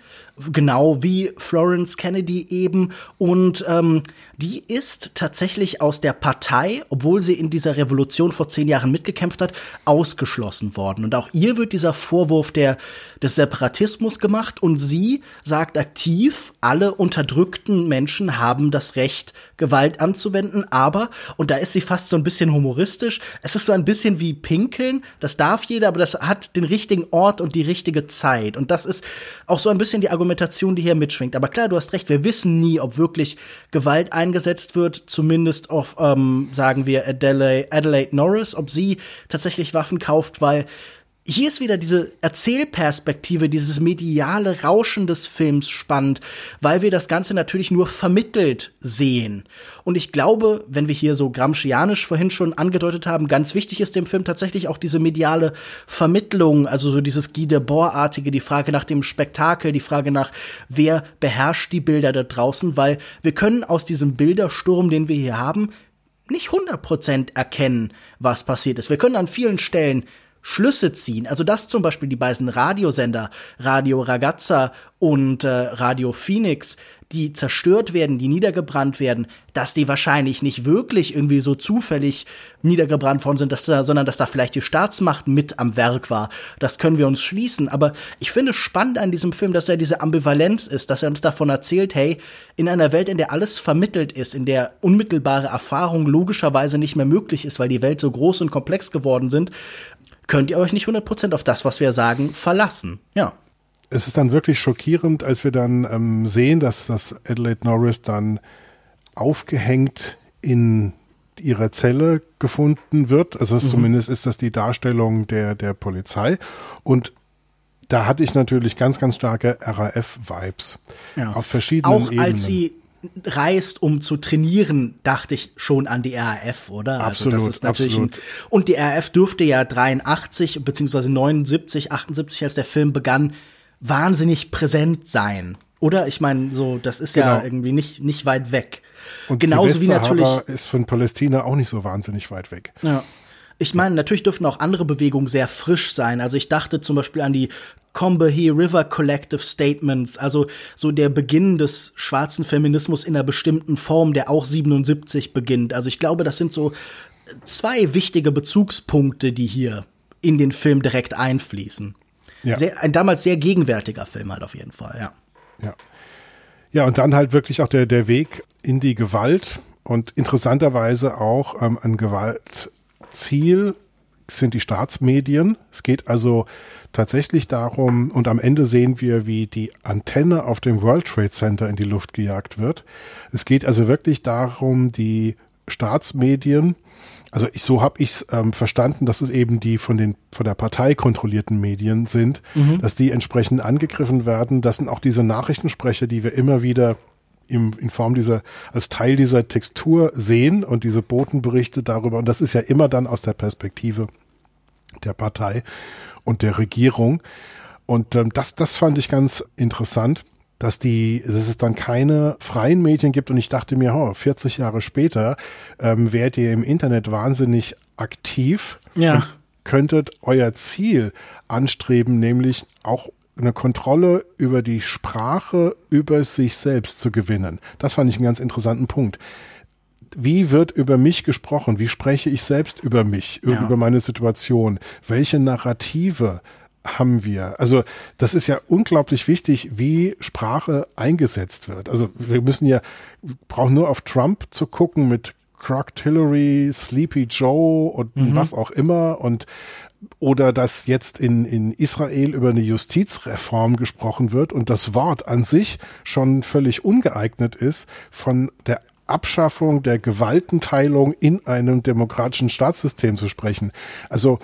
genau wie Florence Kennedy eben. Und ähm, die ist tatsächlich aus der Partei, obwohl sie in dieser Revolution vor zehn Jahren mitgekämpft hat, ausgeschlossen worden. Und auch ihr wird dieser Vorwurf der, des Separatismus gemacht. Und sie sagt aktiv, alle unterdrückten Menschen haben das Recht, Gewalt anzuwenden. Aber, und da ist sie fast so ein bisschen humoristisch, es ist so ein bisschen wie Pinkeln. Das darf jeder, aber das hat den richtigen Ort und die richtige Zeit. Und das ist auch so ein bisschen die Argumentation, die hier mitschwingt. Aber klar, du hast recht, wir wissen nie, ob wirklich Gewalt eingesetzt wird, zumindest auf, ähm, sagen wir, Adelaide, Adelaide Norris, ob sie tatsächlich Waffen kauft, weil hier ist wieder diese Erzählperspektive, dieses mediale Rauschen des Films spannend, weil wir das Ganze natürlich nur vermittelt sehen. Und ich glaube, wenn wir hier so Gramscianisch vorhin schon angedeutet haben, ganz wichtig ist dem Film tatsächlich auch diese mediale Vermittlung, also so dieses Guy Debord-artige, die Frage nach dem Spektakel, die Frage nach, wer beherrscht die Bilder da draußen, weil wir können aus diesem Bildersturm, den wir hier haben, nicht 100% erkennen, was passiert ist. Wir können an vielen Stellen Schlüsse ziehen. Also dass zum Beispiel die beiden Radiosender Radio Ragazza und äh, Radio Phoenix, die zerstört werden, die niedergebrannt werden, dass die wahrscheinlich nicht wirklich irgendwie so zufällig niedergebrannt worden sind, dass da, sondern dass da vielleicht die Staatsmacht mit am Werk war. Das können wir uns schließen. Aber ich finde spannend an diesem Film, dass er diese Ambivalenz ist, dass er uns davon erzählt, hey, in einer Welt, in der alles vermittelt ist, in der unmittelbare Erfahrung logischerweise nicht mehr möglich ist, weil die Welt so groß und komplex geworden sind, könnt ihr euch nicht 100% auf das, was wir sagen, verlassen. Ja. Es ist dann wirklich schockierend, als wir dann ähm, sehen, dass das Adelaide Norris dann aufgehängt in ihrer Zelle gefunden wird. Also mhm. zumindest ist das die Darstellung der, der Polizei. Und da hatte ich natürlich ganz, ganz starke RAF-Vibes. Ja. Auf verschiedenen Auch Ebenen. als sie reist, um zu trainieren, dachte ich schon an die RAF, oder? Absolut, also das ist natürlich absolut. Ein, und die RAF dürfte ja 83 beziehungsweise 79, 78, als der Film begann, wahnsinnig präsent sein. Oder? Ich meine, so, das ist genau. ja irgendwie nicht, nicht weit weg. Und Genauso wie natürlich ist von Palästina auch nicht so wahnsinnig weit weg. Ja. Ich meine, natürlich dürften auch andere Bewegungen sehr frisch sein. Also ich dachte zum Beispiel an die Combahee River Collective Statements, also so der Beginn des schwarzen Feminismus in einer bestimmten Form, der auch 77 beginnt. Also ich glaube, das sind so zwei wichtige Bezugspunkte, die hier in den Film direkt einfließen. Ja. Sehr, ein damals sehr gegenwärtiger Film halt auf jeden Fall, ja. Ja. Ja, und dann halt wirklich auch der, der Weg in die Gewalt und interessanterweise auch ähm, ein Gewaltziel sind die Staatsmedien. Es geht also tatsächlich darum, und am Ende sehen wir, wie die Antenne auf dem World Trade Center in die Luft gejagt wird. Es geht also wirklich darum, die Staatsmedien, also ich, so habe ich es ähm, verstanden, dass es eben die von den von der Partei kontrollierten Medien sind, mhm. dass die entsprechend angegriffen werden. Das sind auch diese Nachrichtensprecher, die wir immer wieder im, in Form dieser, als Teil dieser Textur sehen und diese Botenberichte darüber. Und das ist ja immer dann aus der Perspektive der Partei und der Regierung. Und ähm, das, das fand ich ganz interessant, dass die, dass es dann keine freien Medien gibt. Und ich dachte mir, oh, 40 Jahre später ähm, werdet ihr im Internet wahnsinnig aktiv. Ja. Und könntet euer Ziel anstreben, nämlich auch eine Kontrolle über die Sprache, über sich selbst zu gewinnen. Das fand ich einen ganz interessanten Punkt wie wird über mich gesprochen? Wie spreche ich selbst über mich, ja. über meine Situation? Welche Narrative haben wir? Also das ist ja unglaublich wichtig, wie Sprache eingesetzt wird. Also wir müssen ja, brauchen nur auf Trump zu gucken mit Crocked Hillary, Sleepy Joe und mhm. was auch immer und oder dass jetzt in, in Israel über eine Justizreform gesprochen wird und das Wort an sich schon völlig ungeeignet ist, von der Abschaffung der Gewaltenteilung in einem demokratischen Staatssystem zu sprechen. Also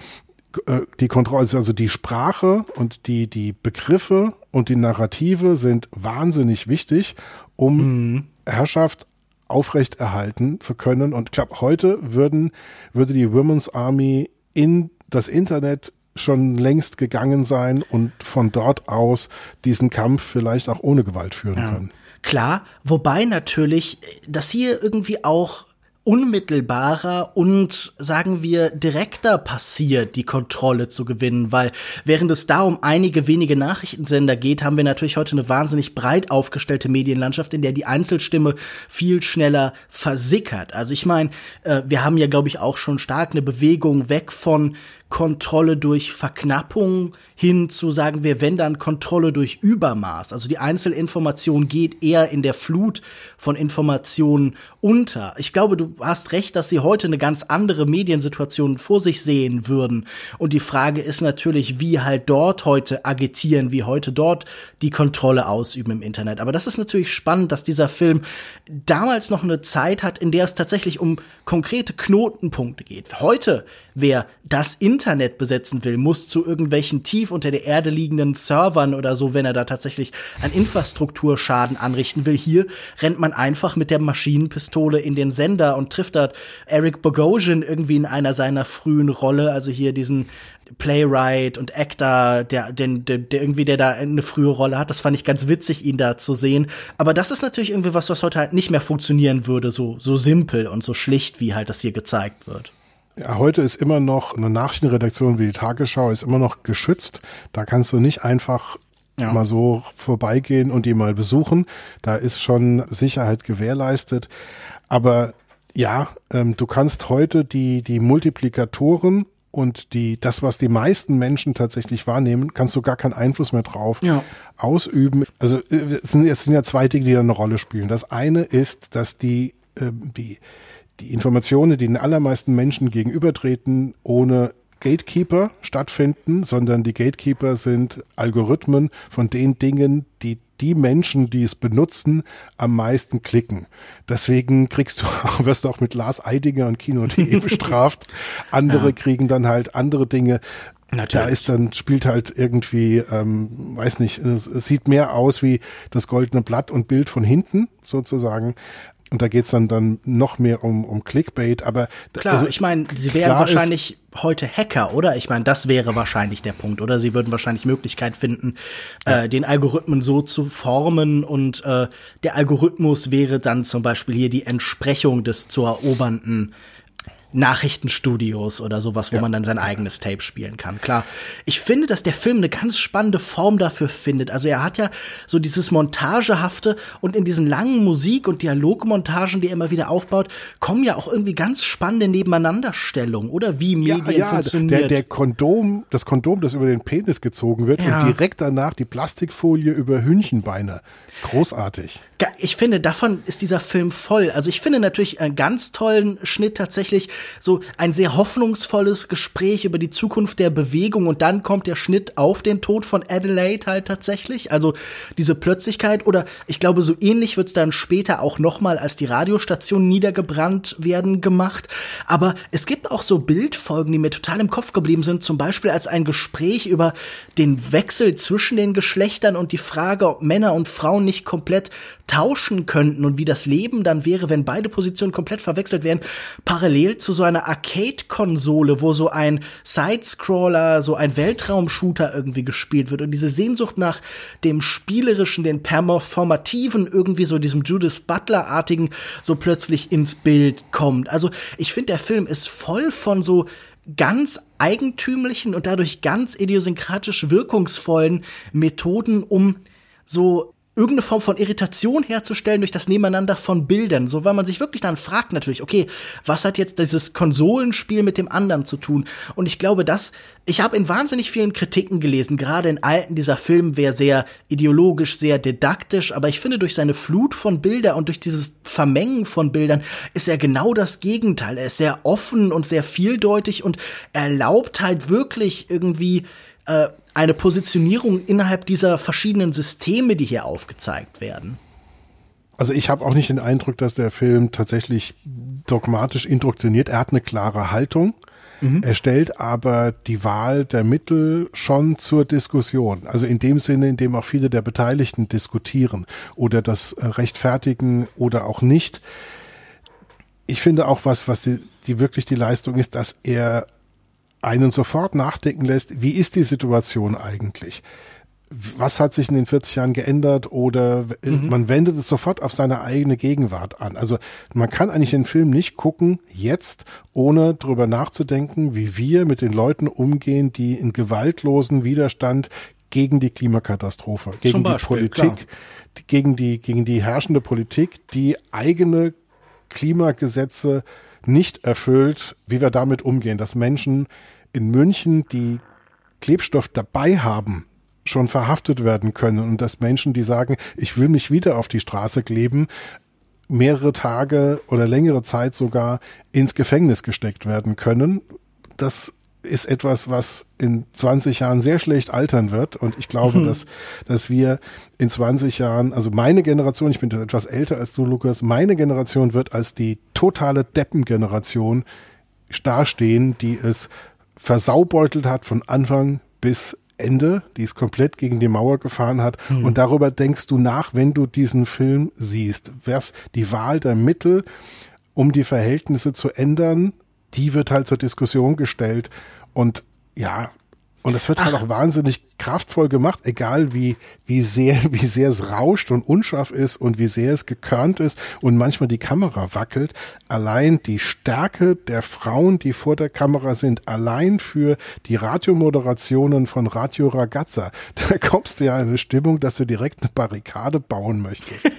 äh, die Kontrolle, also die Sprache und die, die Begriffe und die Narrative sind wahnsinnig wichtig, um mhm. Herrschaft aufrechterhalten zu können. Und ich glaube, heute würden, würde die Women's Army in das Internet schon längst gegangen sein und von dort aus diesen Kampf vielleicht auch ohne Gewalt führen ja. können. Klar, wobei natürlich das hier irgendwie auch unmittelbarer und sagen wir direkter passiert, die Kontrolle zu gewinnen, weil während es da um einige wenige Nachrichtensender geht, haben wir natürlich heute eine wahnsinnig breit aufgestellte Medienlandschaft, in der die Einzelstimme viel schneller versickert. Also ich meine, äh, wir haben ja glaube ich auch schon stark eine Bewegung weg von Kontrolle durch Verknappung hin zu, sagen wir, wenn dann Kontrolle durch Übermaß. Also die Einzelinformation geht eher in der Flut von Informationen unter. Ich glaube, du hast recht, dass sie heute eine ganz andere Mediensituation vor sich sehen würden. Und die Frage ist natürlich, wie halt dort heute agitieren, wie heute dort die Kontrolle ausüben im Internet. Aber das ist natürlich spannend, dass dieser Film damals noch eine Zeit hat, in der es tatsächlich um konkrete Knotenpunkte geht. Heute, wer das Internet besetzen will, muss zu irgendwelchen tief unter der Erde liegenden Servern oder so, wenn er da tatsächlich einen Infrastrukturschaden anrichten will. Hier rennt man einfach mit der Maschinenpistole in den Sender und trifft da Eric Bogosian irgendwie in einer seiner frühen Rolle, also hier diesen Playwright und Actor, der, den, der, der irgendwie, der da eine frühe Rolle hat. Das fand ich ganz witzig, ihn da zu sehen. Aber das ist natürlich irgendwie was, was heute halt nicht mehr funktionieren würde, so, so simpel und so schlicht, wie halt das hier gezeigt wird. Ja, heute ist immer noch eine Nachrichtenredaktion wie die Tagesschau ist immer noch geschützt. Da kannst du nicht einfach ja. mal so vorbeigehen und die mal besuchen. Da ist schon Sicherheit gewährleistet. Aber ja, ähm, du kannst heute die, die Multiplikatoren und die, das, was die meisten Menschen tatsächlich wahrnehmen, kannst du gar keinen Einfluss mehr drauf ja. ausüben. Also äh, es sind, es sind ja zwei Dinge, die da eine Rolle spielen. Das eine ist, dass die, äh, die, die Informationen, die den allermeisten Menschen gegenübertreten, ohne Gatekeeper stattfinden, sondern die Gatekeeper sind Algorithmen von den Dingen, die die Menschen, die es benutzen, am meisten klicken. Deswegen kriegst du, wirst du auch mit Lars Eidinger und Kino.de bestraft. Andere ja. kriegen dann halt andere Dinge. Natürlich. Da ist dann, spielt halt irgendwie, ähm, weiß nicht, es, es sieht mehr aus wie das goldene Blatt und Bild von hinten sozusagen, und da geht's dann, dann noch mehr um, um Clickbait, aber klar, also, ich meine, sie wären wahrscheinlich heute Hacker, oder? Ich meine, das wäre wahrscheinlich der Punkt, oder? Sie würden wahrscheinlich Möglichkeit finden, ja. äh, den Algorithmen so zu formen und äh, der Algorithmus wäre dann zum Beispiel hier die Entsprechung des zu erobernden Nachrichtenstudios oder sowas, wo ja. man dann sein eigenes Tape spielen kann. Klar, ich finde, dass der Film eine ganz spannende Form dafür findet. Also er hat ja so dieses Montagehafte und in diesen langen Musik- und Dialogmontagen, die er immer wieder aufbaut, kommen ja auch irgendwie ganz spannende Nebeneinanderstellungen oder wie Medien ja, ja, funktioniert. Der, der Kondom, das Kondom, das über den Penis gezogen wird ja. und direkt danach die Plastikfolie über Hühnchenbeine. Großartig. Ich finde, davon ist dieser Film voll. Also ich finde natürlich einen ganz tollen Schnitt tatsächlich so ein sehr hoffnungsvolles Gespräch über die Zukunft der Bewegung und dann kommt der Schnitt auf den Tod von Adelaide halt tatsächlich. Also diese Plötzlichkeit oder ich glaube, so ähnlich wird es dann später auch nochmal, als die Radiostationen niedergebrannt werden, gemacht. Aber es gibt auch so Bildfolgen, die mir total im Kopf geblieben sind. Zum Beispiel als ein Gespräch über den Wechsel zwischen den Geschlechtern und die Frage, ob Männer und Frauen nicht komplett tauschen könnten und wie das Leben dann wäre, wenn beide Positionen komplett verwechselt werden, parallel zu so einer Arcade-Konsole, wo so ein Sidescroller, so ein Weltraumshooter irgendwie gespielt wird und diese Sehnsucht nach dem spielerischen, den performativen, irgendwie so diesem Judith Butler-artigen so plötzlich ins Bild kommt. Also ich finde, der Film ist voll von so ganz eigentümlichen und dadurch ganz idiosynkratisch wirkungsvollen Methoden, um so irgendeine Form von Irritation herzustellen durch das Nebeneinander von Bildern, so weil man sich wirklich dann fragt natürlich, okay, was hat jetzt dieses Konsolenspiel mit dem anderen zu tun? Und ich glaube, dass ich habe in wahnsinnig vielen Kritiken gelesen, gerade in alten dieser Film wäre sehr ideologisch, sehr didaktisch, aber ich finde durch seine Flut von Bildern und durch dieses Vermengen von Bildern ist er genau das Gegenteil. Er ist sehr offen und sehr vieldeutig und erlaubt halt wirklich irgendwie äh, eine Positionierung innerhalb dieser verschiedenen Systeme, die hier aufgezeigt werden. Also ich habe auch nicht den Eindruck, dass der Film tatsächlich dogmatisch indoktriniert. Er hat eine klare Haltung. Mhm. Er stellt aber die Wahl der Mittel schon zur Diskussion. Also in dem Sinne, in dem auch viele der Beteiligten diskutieren oder das rechtfertigen oder auch nicht. Ich finde auch was, was die, die wirklich die Leistung ist, dass er einen sofort nachdenken lässt, wie ist die Situation eigentlich? was hat sich in den 40 Jahren geändert oder mhm. man wendet es sofort auf seine eigene Gegenwart an. Also man kann eigentlich den Film nicht gucken jetzt, ohne drüber nachzudenken, wie wir mit den Leuten umgehen, die in gewaltlosen Widerstand gegen die Klimakatastrophe, gegen Beispiel, die Politik, klar. gegen die, gegen die herrschende Politik, die eigene Klimagesetze nicht erfüllt, wie wir damit umgehen, dass Menschen in München, die Klebstoff dabei haben, schon verhaftet werden können und dass Menschen, die sagen, ich will mich wieder auf die Straße kleben, mehrere Tage oder längere Zeit sogar ins Gefängnis gesteckt werden können. Das ist etwas, was in 20 Jahren sehr schlecht altern wird. Und ich glaube, mhm. dass, dass wir in 20 Jahren, also meine Generation, ich bin etwas älter als du, Lukas, meine Generation wird als die totale Deppengeneration dastehen, die es versaubeutelt hat von Anfang bis Ende, die es komplett gegen die Mauer gefahren hat. Hm. Und darüber denkst du nach, wenn du diesen Film siehst. Wär's die Wahl der Mittel, um die Verhältnisse zu ändern, die wird halt zur Diskussion gestellt. Und ja, und das wird halt Ach. auch wahnsinnig kraftvoll gemacht, egal wie, wie sehr, wie sehr es rauscht und unscharf ist und wie sehr es gekörnt ist und manchmal die Kamera wackelt. Allein die Stärke der Frauen, die vor der Kamera sind, allein für die Radiomoderationen von Radio Ragazza, da kommst du ja in eine Stimmung, dass du direkt eine Barrikade bauen möchtest.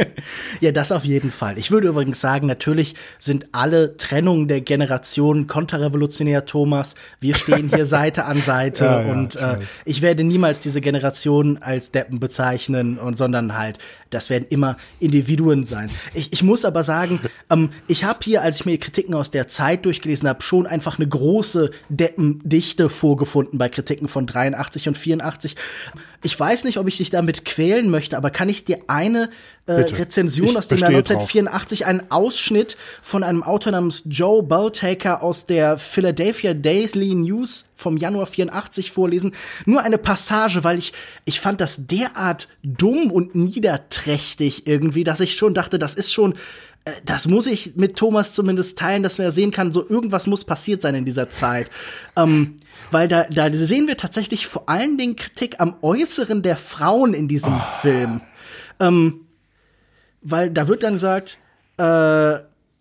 ja, das auf jeden Fall. Ich würde übrigens sagen, natürlich sind alle Trennungen der Generationen konterrevolutionär, Thomas. Wir stehen hier Seite an Seite. Ja, ja, und äh, ich werde niemals diese Generation als Deppen bezeichnen und sondern halt das werden immer Individuen sein. Ich, ich muss aber sagen, ähm, ich habe hier, als ich mir Kritiken aus der Zeit durchgelesen habe, schon einfach eine große Deppendichte vorgefunden bei Kritiken von 83 und 84. Ich weiß nicht, ob ich dich damit quälen möchte, aber kann ich dir eine äh, Rezension ich aus dem Jahr 1984, drauf. einen Ausschnitt von einem Autor namens Joe Belltaker aus der Philadelphia Daily News vom Januar 84 vorlesen? Nur eine Passage, weil ich, ich fand das derart dumm und niederträchtig trächtig irgendwie, dass ich schon dachte, das ist schon, äh, das muss ich mit Thomas zumindest teilen, dass man sehen kann, so irgendwas muss passiert sein in dieser Zeit. Ähm, weil da, da sehen wir tatsächlich vor allen Dingen Kritik am Äußeren der Frauen in diesem oh. Film. Ähm, weil da wird dann gesagt, äh,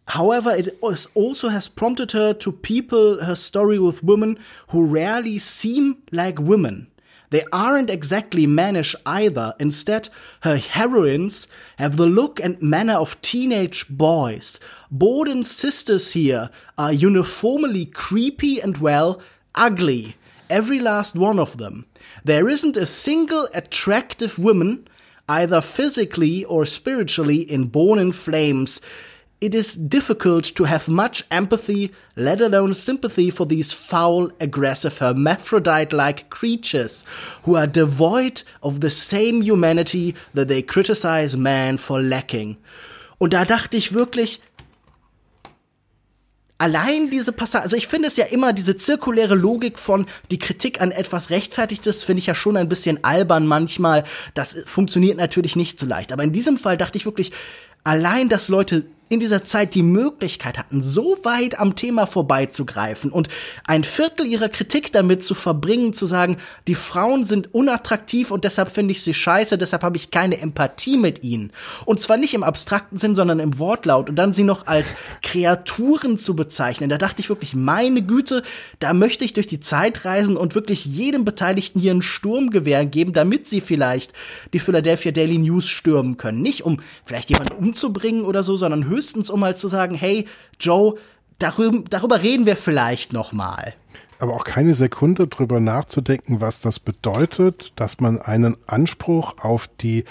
However, it also has prompted her to people her story with women who rarely seem like women. They aren't exactly mannish either. Instead, her heroines have the look and manner of teenage boys. Borden's sisters here are uniformly creepy and, well, ugly. Every last one of them. There isn't a single attractive woman, either physically or spiritually, in Born in Flames it is difficult to have much empathy, let alone sympathy for these foul, aggressive, hermaphrodite like creatures who are devoid of the same humanity that they criticize man for lacking. Und da dachte ich wirklich, allein diese Passage, also ich finde es ja immer diese zirkuläre Logik von die Kritik an etwas rechtfertigtes, finde ich ja schon ein bisschen albern manchmal. Das funktioniert natürlich nicht so leicht. Aber in diesem Fall dachte ich wirklich, allein, dass Leute in dieser Zeit die Möglichkeit hatten, so weit am Thema vorbeizugreifen und ein Viertel ihrer Kritik damit zu verbringen, zu sagen, die Frauen sind unattraktiv und deshalb finde ich sie scheiße, deshalb habe ich keine Empathie mit ihnen. Und zwar nicht im abstrakten Sinn, sondern im Wortlaut und dann sie noch als Kreaturen zu bezeichnen. Da dachte ich wirklich, meine Güte, da möchte ich durch die Zeit reisen und wirklich jedem Beteiligten hier ein Sturmgewehr geben, damit sie vielleicht die Philadelphia Daily News stürmen können. Nicht um vielleicht jemanden umzubringen oder so, sondern höchstens höchstens, um mal zu sagen, hey, Joe, darüber, darüber reden wir vielleicht noch mal. Aber auch keine Sekunde drüber nachzudenken, was das bedeutet, dass man einen Anspruch auf die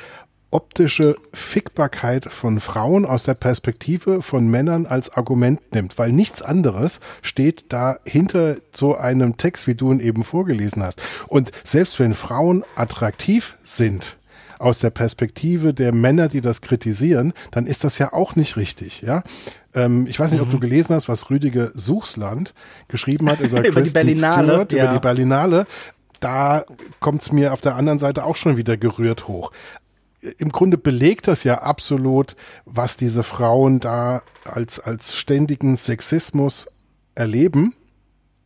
optische Fickbarkeit von Frauen aus der Perspektive von Männern als Argument nimmt, weil nichts anderes steht da hinter so einem Text, wie du ihn eben vorgelesen hast. Und selbst wenn Frauen attraktiv sind, aus der Perspektive der Männer, die das kritisieren, dann ist das ja auch nicht richtig, ja. Ähm, ich weiß nicht, mhm. ob du mhm. gelesen hast, was Rüdiger Suchsland geschrieben hat über, über die Berlinale, Stewart, ja. über die Berlinale. Da kommt's mir auf der anderen Seite auch schon wieder gerührt hoch im Grunde belegt das ja absolut, was diese Frauen da als, als ständigen Sexismus erleben.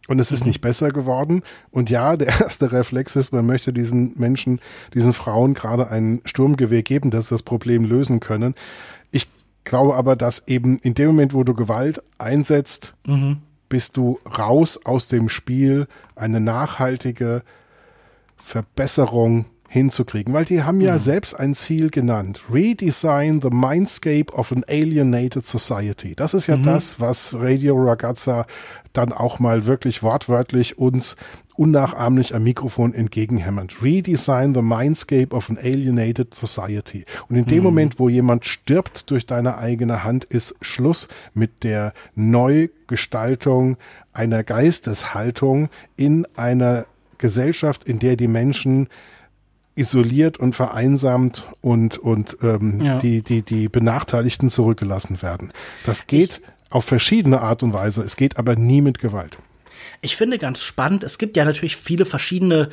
Und es ist mhm. nicht besser geworden. Und ja, der erste Reflex ist, man möchte diesen Menschen, diesen Frauen gerade ein Sturmgewehr geben, dass sie das Problem lösen können. Ich glaube aber, dass eben in dem Moment, wo du Gewalt einsetzt, mhm. bist du raus aus dem Spiel eine nachhaltige Verbesserung hinzukriegen, weil die haben ja mhm. selbst ein Ziel genannt. Redesign the mindscape of an alienated society. Das ist ja mhm. das, was Radio Ragazza dann auch mal wirklich wortwörtlich uns unnachahmlich am Mikrofon entgegenhämmert. Redesign the mindscape of an alienated society. Und in dem mhm. Moment, wo jemand stirbt durch deine eigene Hand, ist Schluss mit der Neugestaltung einer Geisteshaltung in einer Gesellschaft, in der die Menschen isoliert und vereinsamt und, und ähm, ja. die, die, die Benachteiligten zurückgelassen werden. Das geht ich, auf verschiedene Art und Weise. Es geht aber nie mit Gewalt. Ich finde ganz spannend, es gibt ja natürlich viele verschiedene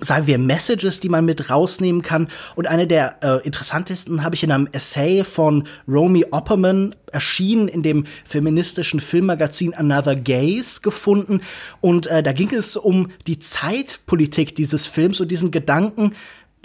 sagen wir, Messages, die man mit rausnehmen kann. Und eine der äh, interessantesten habe ich in einem Essay von Romy Opperman erschienen in dem feministischen Filmmagazin Another Gaze gefunden. Und äh, da ging es um die Zeitpolitik dieses Films und diesen Gedanken,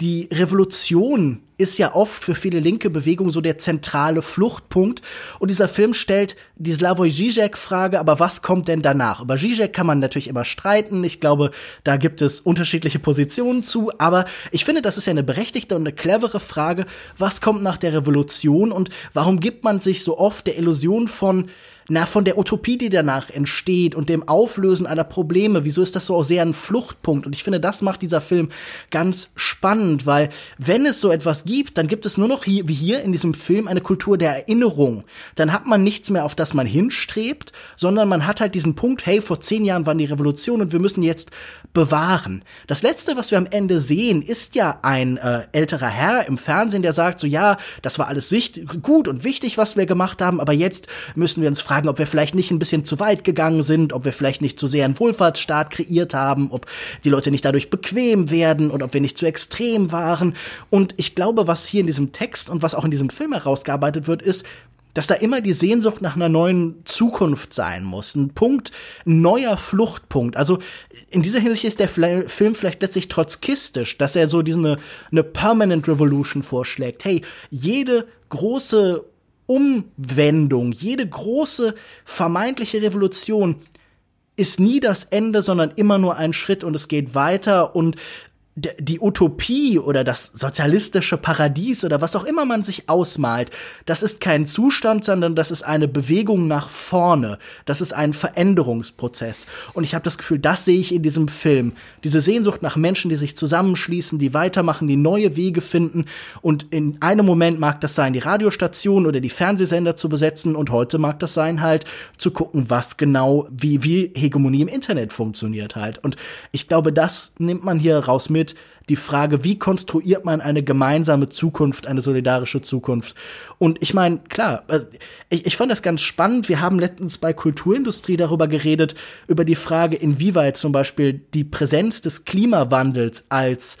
die Revolution ist ja oft für viele linke Bewegungen so der zentrale Fluchtpunkt. Und dieser Film stellt die Slavoj Žižek-Frage, aber was kommt denn danach? Über Žižek kann man natürlich immer streiten. Ich glaube, da gibt es unterschiedliche Positionen zu. Aber ich finde, das ist ja eine berechtigte und eine clevere Frage. Was kommt nach der Revolution und warum gibt man sich so oft der Illusion von na, von der Utopie, die danach entsteht und dem Auflösen aller Probleme, wieso ist das so auch sehr ein Fluchtpunkt? Und ich finde, das macht dieser Film ganz spannend, weil wenn es so etwas gibt, dann gibt es nur noch hier, wie hier in diesem Film, eine Kultur der Erinnerung. Dann hat man nichts mehr, auf das man hinstrebt, sondern man hat halt diesen Punkt, hey, vor zehn Jahren waren die Revolution und wir müssen jetzt bewahren. Das letzte, was wir am Ende sehen, ist ja ein äh, älterer Herr im Fernsehen, der sagt so, ja, das war alles gut und wichtig, was wir gemacht haben, aber jetzt müssen wir uns fragen, fragen, ob wir vielleicht nicht ein bisschen zu weit gegangen sind, ob wir vielleicht nicht zu sehr einen Wohlfahrtsstaat kreiert haben, ob die Leute nicht dadurch bequem werden und ob wir nicht zu extrem waren. Und ich glaube, was hier in diesem Text und was auch in diesem Film herausgearbeitet wird, ist, dass da immer die Sehnsucht nach einer neuen Zukunft sein muss. Ein Punkt, ein neuer Fluchtpunkt. Also in dieser Hinsicht ist der Film vielleicht letztlich trotzkistisch, dass er so diese eine Permanent Revolution vorschlägt. Hey, jede große Umwendung, jede große vermeintliche Revolution ist nie das Ende, sondern immer nur ein Schritt und es geht weiter. Und die Utopie oder das sozialistische Paradies oder was auch immer man sich ausmalt, das ist kein Zustand, sondern das ist eine Bewegung nach vorne. Das ist ein Veränderungsprozess. Und ich habe das Gefühl, das sehe ich in diesem Film. Diese Sehnsucht nach Menschen, die sich zusammenschließen, die weitermachen, die neue Wege finden. Und in einem Moment mag das sein, die Radiostation oder die Fernsehsender zu besetzen. Und heute mag das sein, halt zu gucken, was genau, wie, wie Hegemonie im Internet funktioniert halt. Und ich glaube, das nimmt man hier raus mit mit die Frage, wie konstruiert man eine gemeinsame Zukunft, eine solidarische Zukunft. Und ich meine, klar, äh, ich, ich fand das ganz spannend. Wir haben letztens bei Kulturindustrie darüber geredet, über die Frage, inwieweit zum Beispiel die Präsenz des Klimawandels als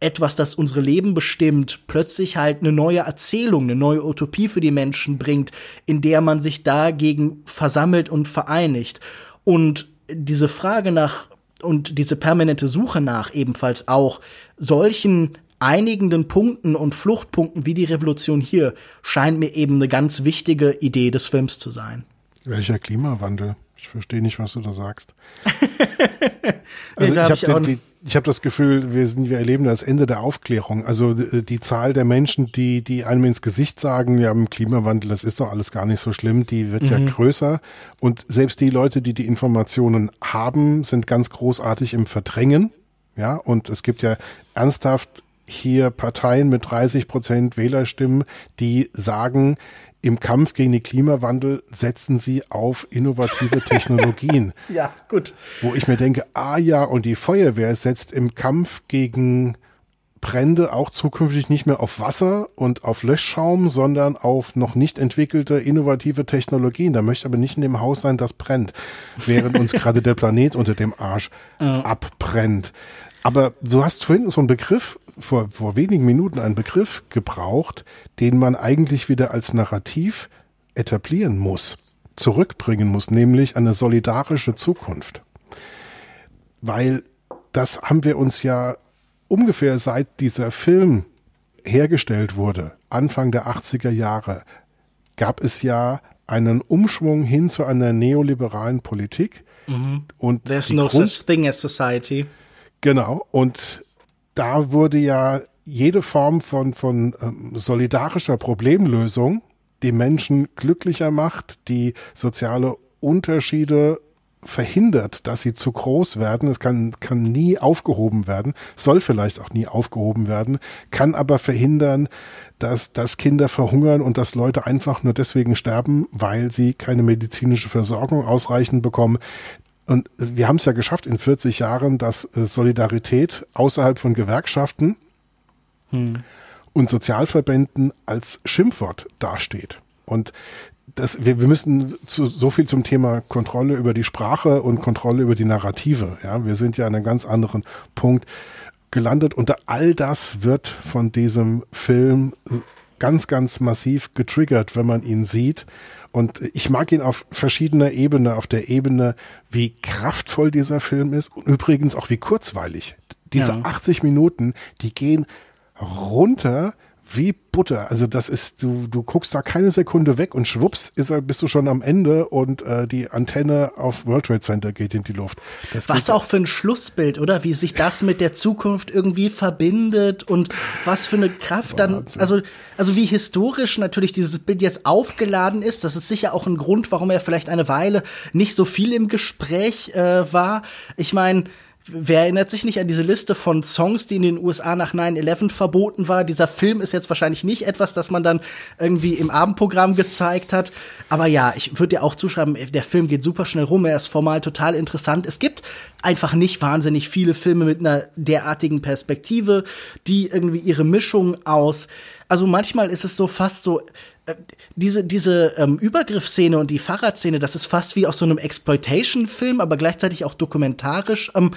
etwas, das unsere Leben bestimmt, plötzlich halt eine neue Erzählung, eine neue Utopie für die Menschen bringt, in der man sich dagegen versammelt und vereinigt. Und diese Frage nach und diese permanente Suche nach ebenfalls auch solchen einigenden Punkten und Fluchtpunkten wie die Revolution hier scheint mir eben eine ganz wichtige Idee des Films zu sein. Welcher Klimawandel? Ich verstehe nicht, was du da sagst. also ich habe hab das Gefühl, wir, sind, wir erleben das Ende der Aufklärung. Also die, die, Zahl der Menschen, die, die einem ins Gesicht sagen, ja, im Klimawandel, das ist doch alles gar nicht so schlimm, die wird mhm. ja größer. Und selbst die Leute, die die Informationen haben, sind ganz großartig im Verdrängen. Ja, und es gibt ja ernsthaft hier Parteien mit 30 Prozent Wählerstimmen, die sagen, im Kampf gegen den Klimawandel setzen sie auf innovative Technologien. ja, gut. Wo ich mir denke, ah ja, und die Feuerwehr setzt im Kampf gegen Brände auch zukünftig nicht mehr auf Wasser und auf Löschschaum, sondern auf noch nicht entwickelte innovative Technologien. Da möchte ich aber nicht in dem Haus sein, das brennt, während uns gerade der Planet unter dem Arsch abbrennt. Aber du hast vorhin so einen Begriff vor, vor wenigen Minuten einen Begriff gebraucht, den man eigentlich wieder als Narrativ etablieren muss, zurückbringen muss, nämlich eine solidarische Zukunft. weil das haben wir uns ja ungefähr seit dieser Film hergestellt wurde, Anfang der 80er Jahre, gab es ja einen Umschwung hin zu einer neoliberalen Politik. Mhm. Und There's no Grund such thing as society. Genau. Und da wurde ja jede Form von, von ähm, solidarischer Problemlösung die Menschen glücklicher macht, die soziale Unterschiede verhindert, dass sie zu groß werden. Es kann, kann nie aufgehoben werden, soll vielleicht auch nie aufgehoben werden, kann aber verhindern, dass, dass Kinder verhungern und dass Leute einfach nur deswegen sterben, weil sie keine medizinische Versorgung ausreichend bekommen. Und wir haben es ja geschafft in 40 Jahren, dass äh, Solidarität außerhalb von Gewerkschaften hm. und Sozialverbänden als Schimpfwort dasteht. Und das, wir, wir müssen zu, so viel zum Thema Kontrolle über die Sprache und Kontrolle über die Narrative. Ja, wir sind ja an einem ganz anderen Punkt gelandet. Und all das wird von diesem Film ganz, ganz massiv getriggert, wenn man ihn sieht. Und ich mag ihn auf verschiedener Ebene, auf der Ebene, wie kraftvoll dieser Film ist und übrigens auch wie kurzweilig. Diese ja. 80 Minuten, die gehen runter wie Butter. Also das ist, du, du guckst da keine Sekunde weg und schwupps ist, bist du schon am Ende und äh, die Antenne auf World Trade Center geht in die Luft. Das was auch für ein Schlussbild, oder? Wie sich das mit der Zukunft irgendwie verbindet und was für eine Kraft dann, also, also wie historisch natürlich dieses Bild jetzt aufgeladen ist. Das ist sicher auch ein Grund, warum er vielleicht eine Weile nicht so viel im Gespräch äh, war. Ich meine, Wer erinnert sich nicht an diese Liste von Songs, die in den USA nach 9-11 verboten war? Dieser Film ist jetzt wahrscheinlich nicht etwas, das man dann irgendwie im Abendprogramm gezeigt hat. Aber ja, ich würde dir auch zuschreiben, der Film geht super schnell rum, er ist formal total interessant. Es gibt einfach nicht wahnsinnig viele Filme mit einer derartigen Perspektive, die irgendwie ihre Mischung aus also manchmal ist es so fast so, diese, diese ähm, Übergriffsszene und die Fahrradszene, das ist fast wie aus so einem Exploitation-Film, aber gleichzeitig auch dokumentarisch. Ähm,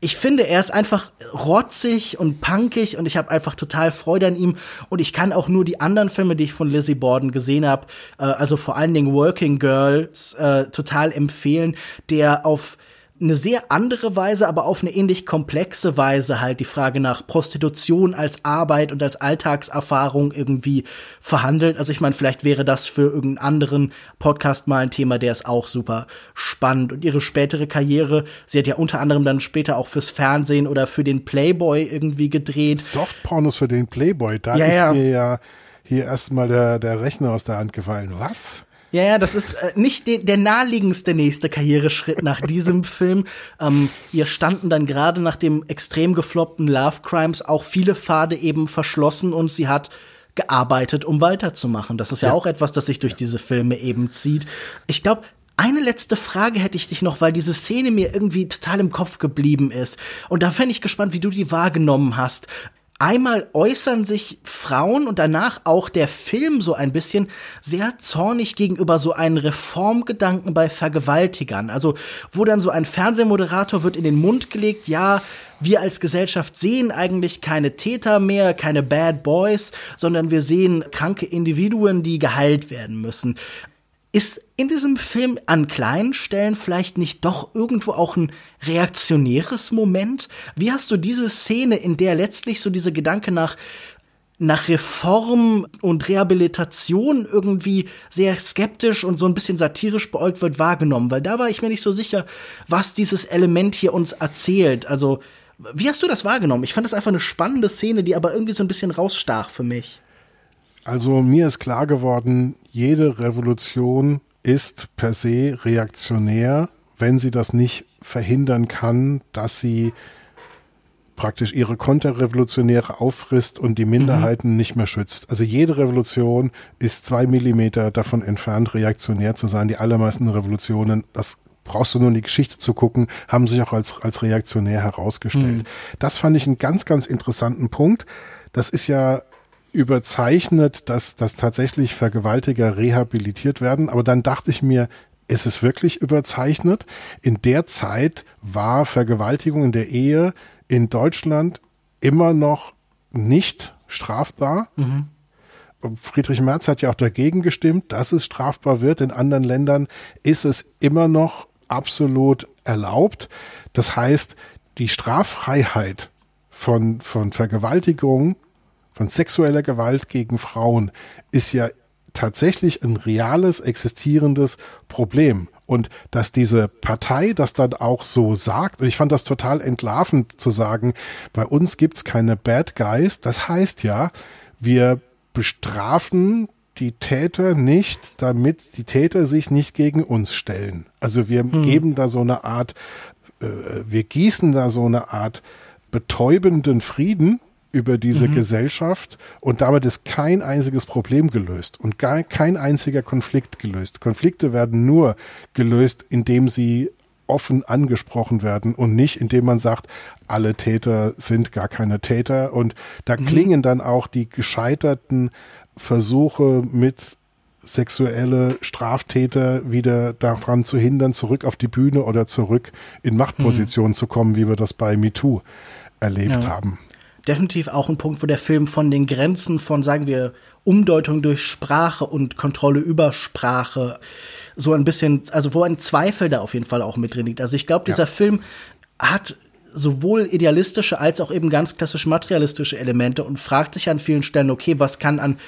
ich finde, er ist einfach rotzig und punkig und ich habe einfach total Freude an ihm. Und ich kann auch nur die anderen Filme, die ich von Lizzie Borden gesehen habe, äh, also vor allen Dingen Working Girls, äh, total empfehlen, der auf eine sehr andere Weise, aber auf eine ähnlich komplexe Weise halt die Frage nach Prostitution als Arbeit und als Alltagserfahrung irgendwie verhandelt. Also ich meine, vielleicht wäre das für irgendeinen anderen Podcast mal ein Thema, der ist auch super spannend. Und ihre spätere Karriere, sie hat ja unter anderem dann später auch fürs Fernsehen oder für den Playboy irgendwie gedreht. Softpornos für den Playboy, da ja, ist ja. mir ja hier erstmal der, der Rechner aus der Hand gefallen. Was? Ja, ja, das ist äh, nicht de der naheliegendste nächste Karriereschritt nach diesem Film. Ähm, hier standen dann gerade nach dem extrem gefloppten Love Crimes auch viele Pfade eben verschlossen und sie hat gearbeitet, um weiterzumachen. Das ist ja, ja auch etwas, das sich durch diese Filme eben zieht. Ich glaube, eine letzte Frage hätte ich dich noch, weil diese Szene mir irgendwie total im Kopf geblieben ist. Und da fände ich gespannt, wie du die wahrgenommen hast. Einmal äußern sich Frauen und danach auch der Film so ein bisschen sehr zornig gegenüber so einen Reformgedanken bei Vergewaltigern. Also, wo dann so ein Fernsehmoderator wird in den Mund gelegt, ja, wir als Gesellschaft sehen eigentlich keine Täter mehr, keine Bad Boys, sondern wir sehen kranke Individuen, die geheilt werden müssen. Ist in diesem Film an kleinen Stellen vielleicht nicht doch irgendwo auch ein reaktionäres Moment? Wie hast du diese Szene, in der letztlich so dieser Gedanke nach nach Reform und Rehabilitation irgendwie sehr skeptisch und so ein bisschen satirisch beäugt wird, wahrgenommen? Weil da war ich mir nicht so sicher, was dieses Element hier uns erzählt. Also, wie hast du das wahrgenommen? Ich fand das einfach eine spannende Szene, die aber irgendwie so ein bisschen rausstach für mich. Also mir ist klar geworden, jede Revolution ist per se reaktionär, wenn sie das nicht verhindern kann, dass sie praktisch ihre Konterrevolutionäre auffrisst und die Minderheiten mhm. nicht mehr schützt. Also jede Revolution ist zwei Millimeter davon entfernt, reaktionär zu sein. Die allermeisten Revolutionen, das brauchst du nur in die Geschichte zu gucken, haben sich auch als, als reaktionär herausgestellt. Mhm. Das fand ich einen ganz, ganz interessanten Punkt. Das ist ja überzeichnet, dass, dass tatsächlich Vergewaltiger rehabilitiert werden. Aber dann dachte ich mir, ist es wirklich überzeichnet? In der Zeit war Vergewaltigung in der Ehe in Deutschland immer noch nicht strafbar. Mhm. Friedrich Merz hat ja auch dagegen gestimmt, dass es strafbar wird. In anderen Ländern ist es immer noch absolut erlaubt. Das heißt, die Straffreiheit von, von Vergewaltigung, von sexueller Gewalt gegen Frauen ist ja tatsächlich ein reales, existierendes Problem. Und dass diese Partei das dann auch so sagt, und ich fand das total entlarvend zu sagen, bei uns gibt's keine Bad Guys, das heißt ja, wir bestrafen die Täter nicht, damit die Täter sich nicht gegen uns stellen. Also wir hm. geben da so eine Art, äh, wir gießen da so eine Art betäubenden Frieden über diese mhm. Gesellschaft und damit ist kein einziges Problem gelöst und gar kein einziger Konflikt gelöst. Konflikte werden nur gelöst, indem sie offen angesprochen werden und nicht, indem man sagt, alle Täter sind gar keine Täter. Und da mhm. klingen dann auch die gescheiterten Versuche mit sexuelle Straftäter wieder daran zu hindern, zurück auf die Bühne oder zurück in Machtpositionen mhm. zu kommen, wie wir das bei MeToo erlebt ja. haben definitiv auch ein Punkt, wo der Film von den Grenzen von, sagen wir, Umdeutung durch Sprache und Kontrolle über Sprache so ein bisschen, also wo ein Zweifel da auf jeden Fall auch mit drin liegt. Also ich glaube, dieser ja. Film hat sowohl idealistische als auch eben ganz klassisch materialistische Elemente und fragt sich an vielen Stellen, okay, was kann an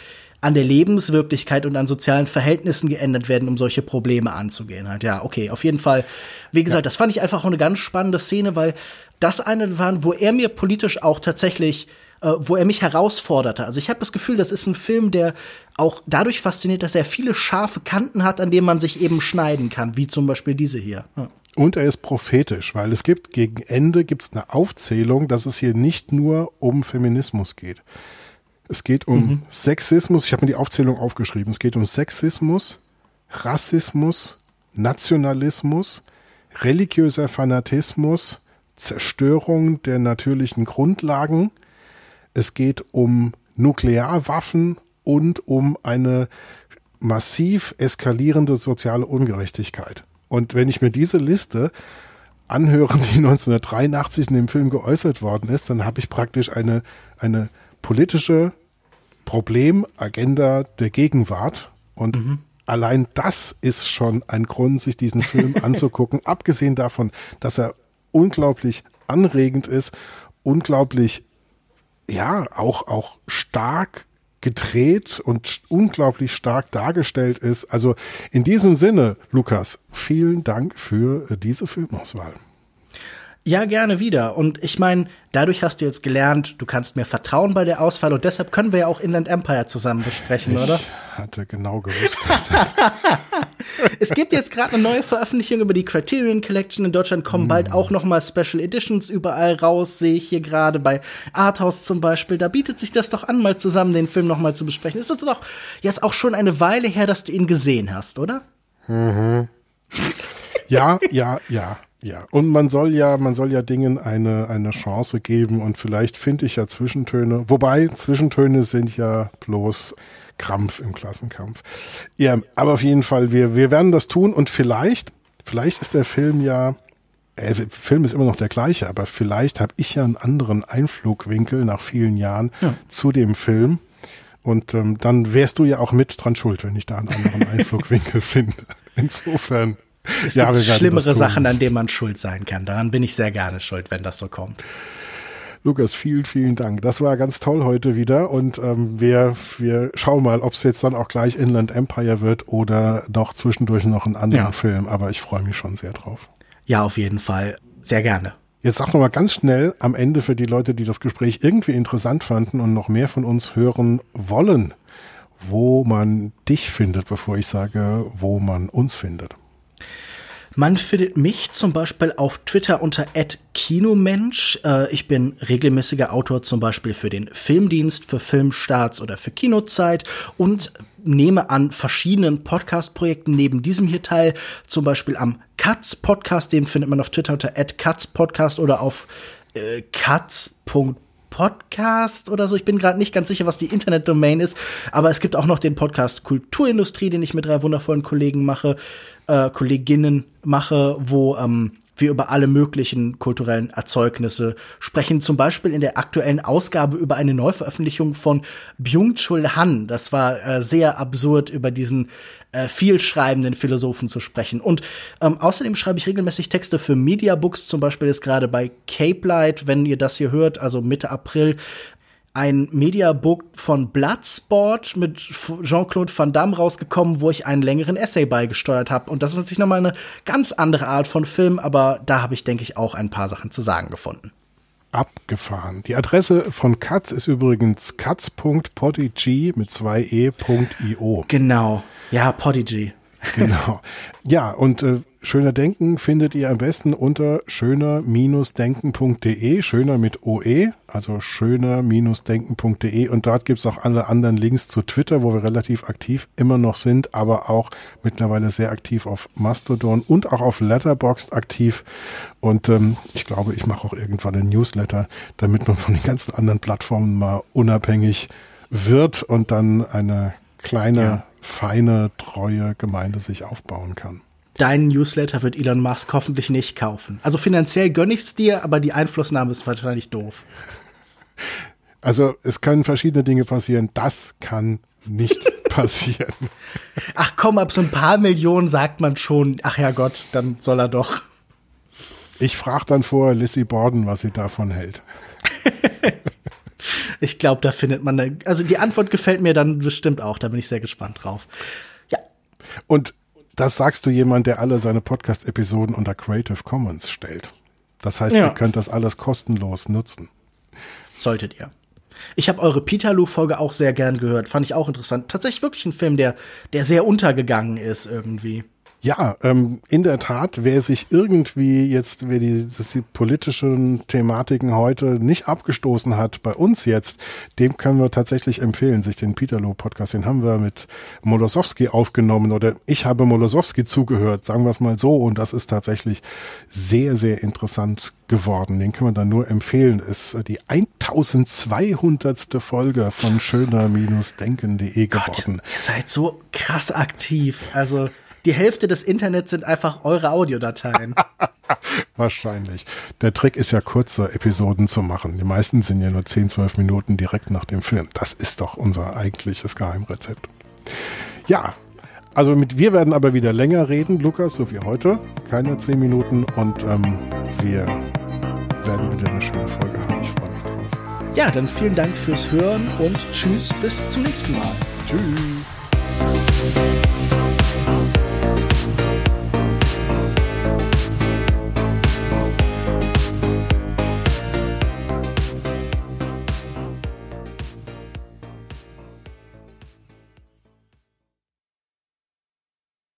an der Lebenswirklichkeit und an sozialen Verhältnissen geändert werden, um solche Probleme anzugehen. Halt, ja, okay, auf jeden Fall. Wie gesagt, ja. das fand ich einfach auch eine ganz spannende Szene, weil das eine war, wo er mir politisch auch tatsächlich äh, wo er mich herausforderte. Also ich habe das Gefühl, das ist ein Film, der auch dadurch fasziniert, dass er viele scharfe Kanten hat, an denen man sich eben schneiden kann, wie zum Beispiel diese hier. Ja. Und er ist prophetisch, weil es gibt gegen Ende gibt's eine Aufzählung, dass es hier nicht nur um Feminismus geht. Es geht um mhm. Sexismus, ich habe mir die Aufzählung aufgeschrieben. Es geht um Sexismus, Rassismus, Nationalismus, religiöser Fanatismus, Zerstörung der natürlichen Grundlagen. Es geht um Nuklearwaffen und um eine massiv eskalierende soziale Ungerechtigkeit. Und wenn ich mir diese Liste anhöre, die 1983 in dem Film geäußert worden ist, dann habe ich praktisch eine, eine politische Problemagenda der Gegenwart. Und mhm. allein das ist schon ein Grund, sich diesen Film anzugucken. Abgesehen davon, dass er unglaublich anregend ist, unglaublich, ja, auch, auch stark gedreht und unglaublich stark dargestellt ist. Also in diesem Sinne, Lukas, vielen Dank für diese Filmauswahl. Ja, gerne wieder. Und ich meine, dadurch hast du jetzt gelernt, du kannst mir vertrauen bei der Auswahl und deshalb können wir ja auch Inland Empire zusammen besprechen, ich oder? Ich hatte genau gewusst, dass das Es gibt jetzt gerade eine neue Veröffentlichung über die Criterion Collection. In Deutschland kommen mm. bald auch noch mal Special Editions überall raus, sehe ich hier gerade bei Arthouse zum Beispiel. Da bietet sich das doch an, mal zusammen den Film noch mal zu besprechen. Ist das doch jetzt auch schon eine Weile her, dass du ihn gesehen hast, oder? Mhm. Ja, ja, ja. Ja, und man soll ja, man soll ja Dingen eine, eine Chance geben und vielleicht finde ich ja Zwischentöne, wobei Zwischentöne sind ja bloß Krampf im Klassenkampf. Ja, aber auf jeden Fall, wir, wir werden das tun und vielleicht, vielleicht ist der Film ja, äh, Film ist immer noch der gleiche, aber vielleicht habe ich ja einen anderen Einflugwinkel nach vielen Jahren ja. zu dem Film. Und ähm, dann wärst du ja auch mit dran schuld, wenn ich da einen anderen Einflugwinkel finde. Insofern. Es ja, gibt schlimmere Sachen, an denen man schuld sein kann. Daran bin ich sehr gerne schuld, wenn das so kommt. Lukas, vielen, vielen Dank. Das war ganz toll heute wieder und ähm, wir, wir schauen mal, ob es jetzt dann auch gleich Inland Empire wird oder noch zwischendurch noch einen anderen ja. Film. Aber ich freue mich schon sehr drauf. Ja, auf jeden Fall. Sehr gerne. Jetzt sag noch mal ganz schnell am Ende für die Leute, die das Gespräch irgendwie interessant fanden und noch mehr von uns hören wollen, wo man dich findet, bevor ich sage, wo man uns findet. Man findet mich zum Beispiel auf Twitter unter @kinomensch. Äh, ich bin regelmäßiger Autor zum Beispiel für den Filmdienst, für Filmstarts oder für Kinozeit und nehme an verschiedenen Podcast-Projekten neben diesem hier teil, zum Beispiel am Katz Podcast, den findet man auf Twitter unter @katzpodcast oder auf äh, katz.podcast oder so. Ich bin gerade nicht ganz sicher, was die Internetdomain ist, aber es gibt auch noch den Podcast Kulturindustrie, den ich mit drei wundervollen Kollegen mache äh, Kolleginnen mache, wo ähm, wir über alle möglichen kulturellen Erzeugnisse sprechen. Zum Beispiel in der aktuellen Ausgabe über eine Neuveröffentlichung von Byung-Chul Han. Das war äh, sehr absurd, über diesen äh, vielschreibenden Philosophen zu sprechen. Und ähm, außerdem schreibe ich regelmäßig Texte für Mediabooks, zum Beispiel ist gerade bei Cape Light, wenn ihr das hier hört, also Mitte April, ein Mediabook von Bloodsport mit Jean-Claude Van Damme rausgekommen, wo ich einen längeren Essay beigesteuert habe. Und das ist natürlich nochmal eine ganz andere Art von Film, aber da habe ich, denke ich, auch ein paar Sachen zu sagen gefunden. Abgefahren. Die Adresse von Katz ist übrigens katz.podigy mit zwei e.io. Genau. Ja, Podigy. Genau. Ja, und äh, Schöner Denken findet ihr am besten unter schöner-denken.de, schöner mit OE, also schöner-denken.de und dort gibt's auch alle anderen Links zu Twitter, wo wir relativ aktiv immer noch sind, aber auch mittlerweile sehr aktiv auf Mastodon und auch auf Letterboxd aktiv. Und ähm, ich glaube, ich mache auch irgendwann einen Newsletter, damit man von den ganzen anderen Plattformen mal unabhängig wird und dann eine kleine, ja. Feine, treue Gemeinde sich aufbauen kann deinen Newsletter wird Elon Musk hoffentlich nicht kaufen. Also finanziell gönn ich's dir, aber die Einflussnahme ist wahrscheinlich doof. Also es können verschiedene Dinge passieren. Das kann nicht passieren. Ach komm, ab so ein paar Millionen sagt man schon, ach ja Gott, dann soll er doch. Ich frage dann vor Lissy Borden, was sie davon hält. ich glaube, da findet man, eine, also die Antwort gefällt mir dann bestimmt auch, da bin ich sehr gespannt drauf. Ja. Und das sagst du jemand, der alle seine Podcast-Episoden unter Creative Commons stellt. Das heißt, ja. ihr könnt das alles kostenlos nutzen. Solltet ihr. Ich habe eure Peterloo-Folge auch sehr gern gehört. Fand ich auch interessant. Tatsächlich wirklich ein Film, der, der sehr untergegangen ist irgendwie. Ja, ähm, in der Tat, wer sich irgendwie jetzt, wer die, die politischen Thematiken heute nicht abgestoßen hat, bei uns jetzt, dem können wir tatsächlich empfehlen, sich den Peterloh-Podcast, den haben wir mit Molosowski aufgenommen oder ich habe Molosowski zugehört, sagen wir es mal so, und das ist tatsächlich sehr, sehr interessant geworden. Den können wir dann nur empfehlen. Ist die 1200. Folge von schöner-denken.de geworden. Gott, ihr seid so krass aktiv. Also die Hälfte des Internets sind einfach eure Audiodateien. Wahrscheinlich. Der Trick ist ja kurze Episoden zu machen. Die meisten sind ja nur 10, 12 Minuten direkt nach dem Film. Das ist doch unser eigentliches Geheimrezept. Ja, also mit wir werden aber wieder länger reden, Lukas, so wie heute. Keine 10 Minuten und ähm, wir werden wieder eine schöne Folge haben. Ich freue mich drauf. Ja, dann vielen Dank fürs Hören und tschüss, bis zum nächsten Mal. Tschüss.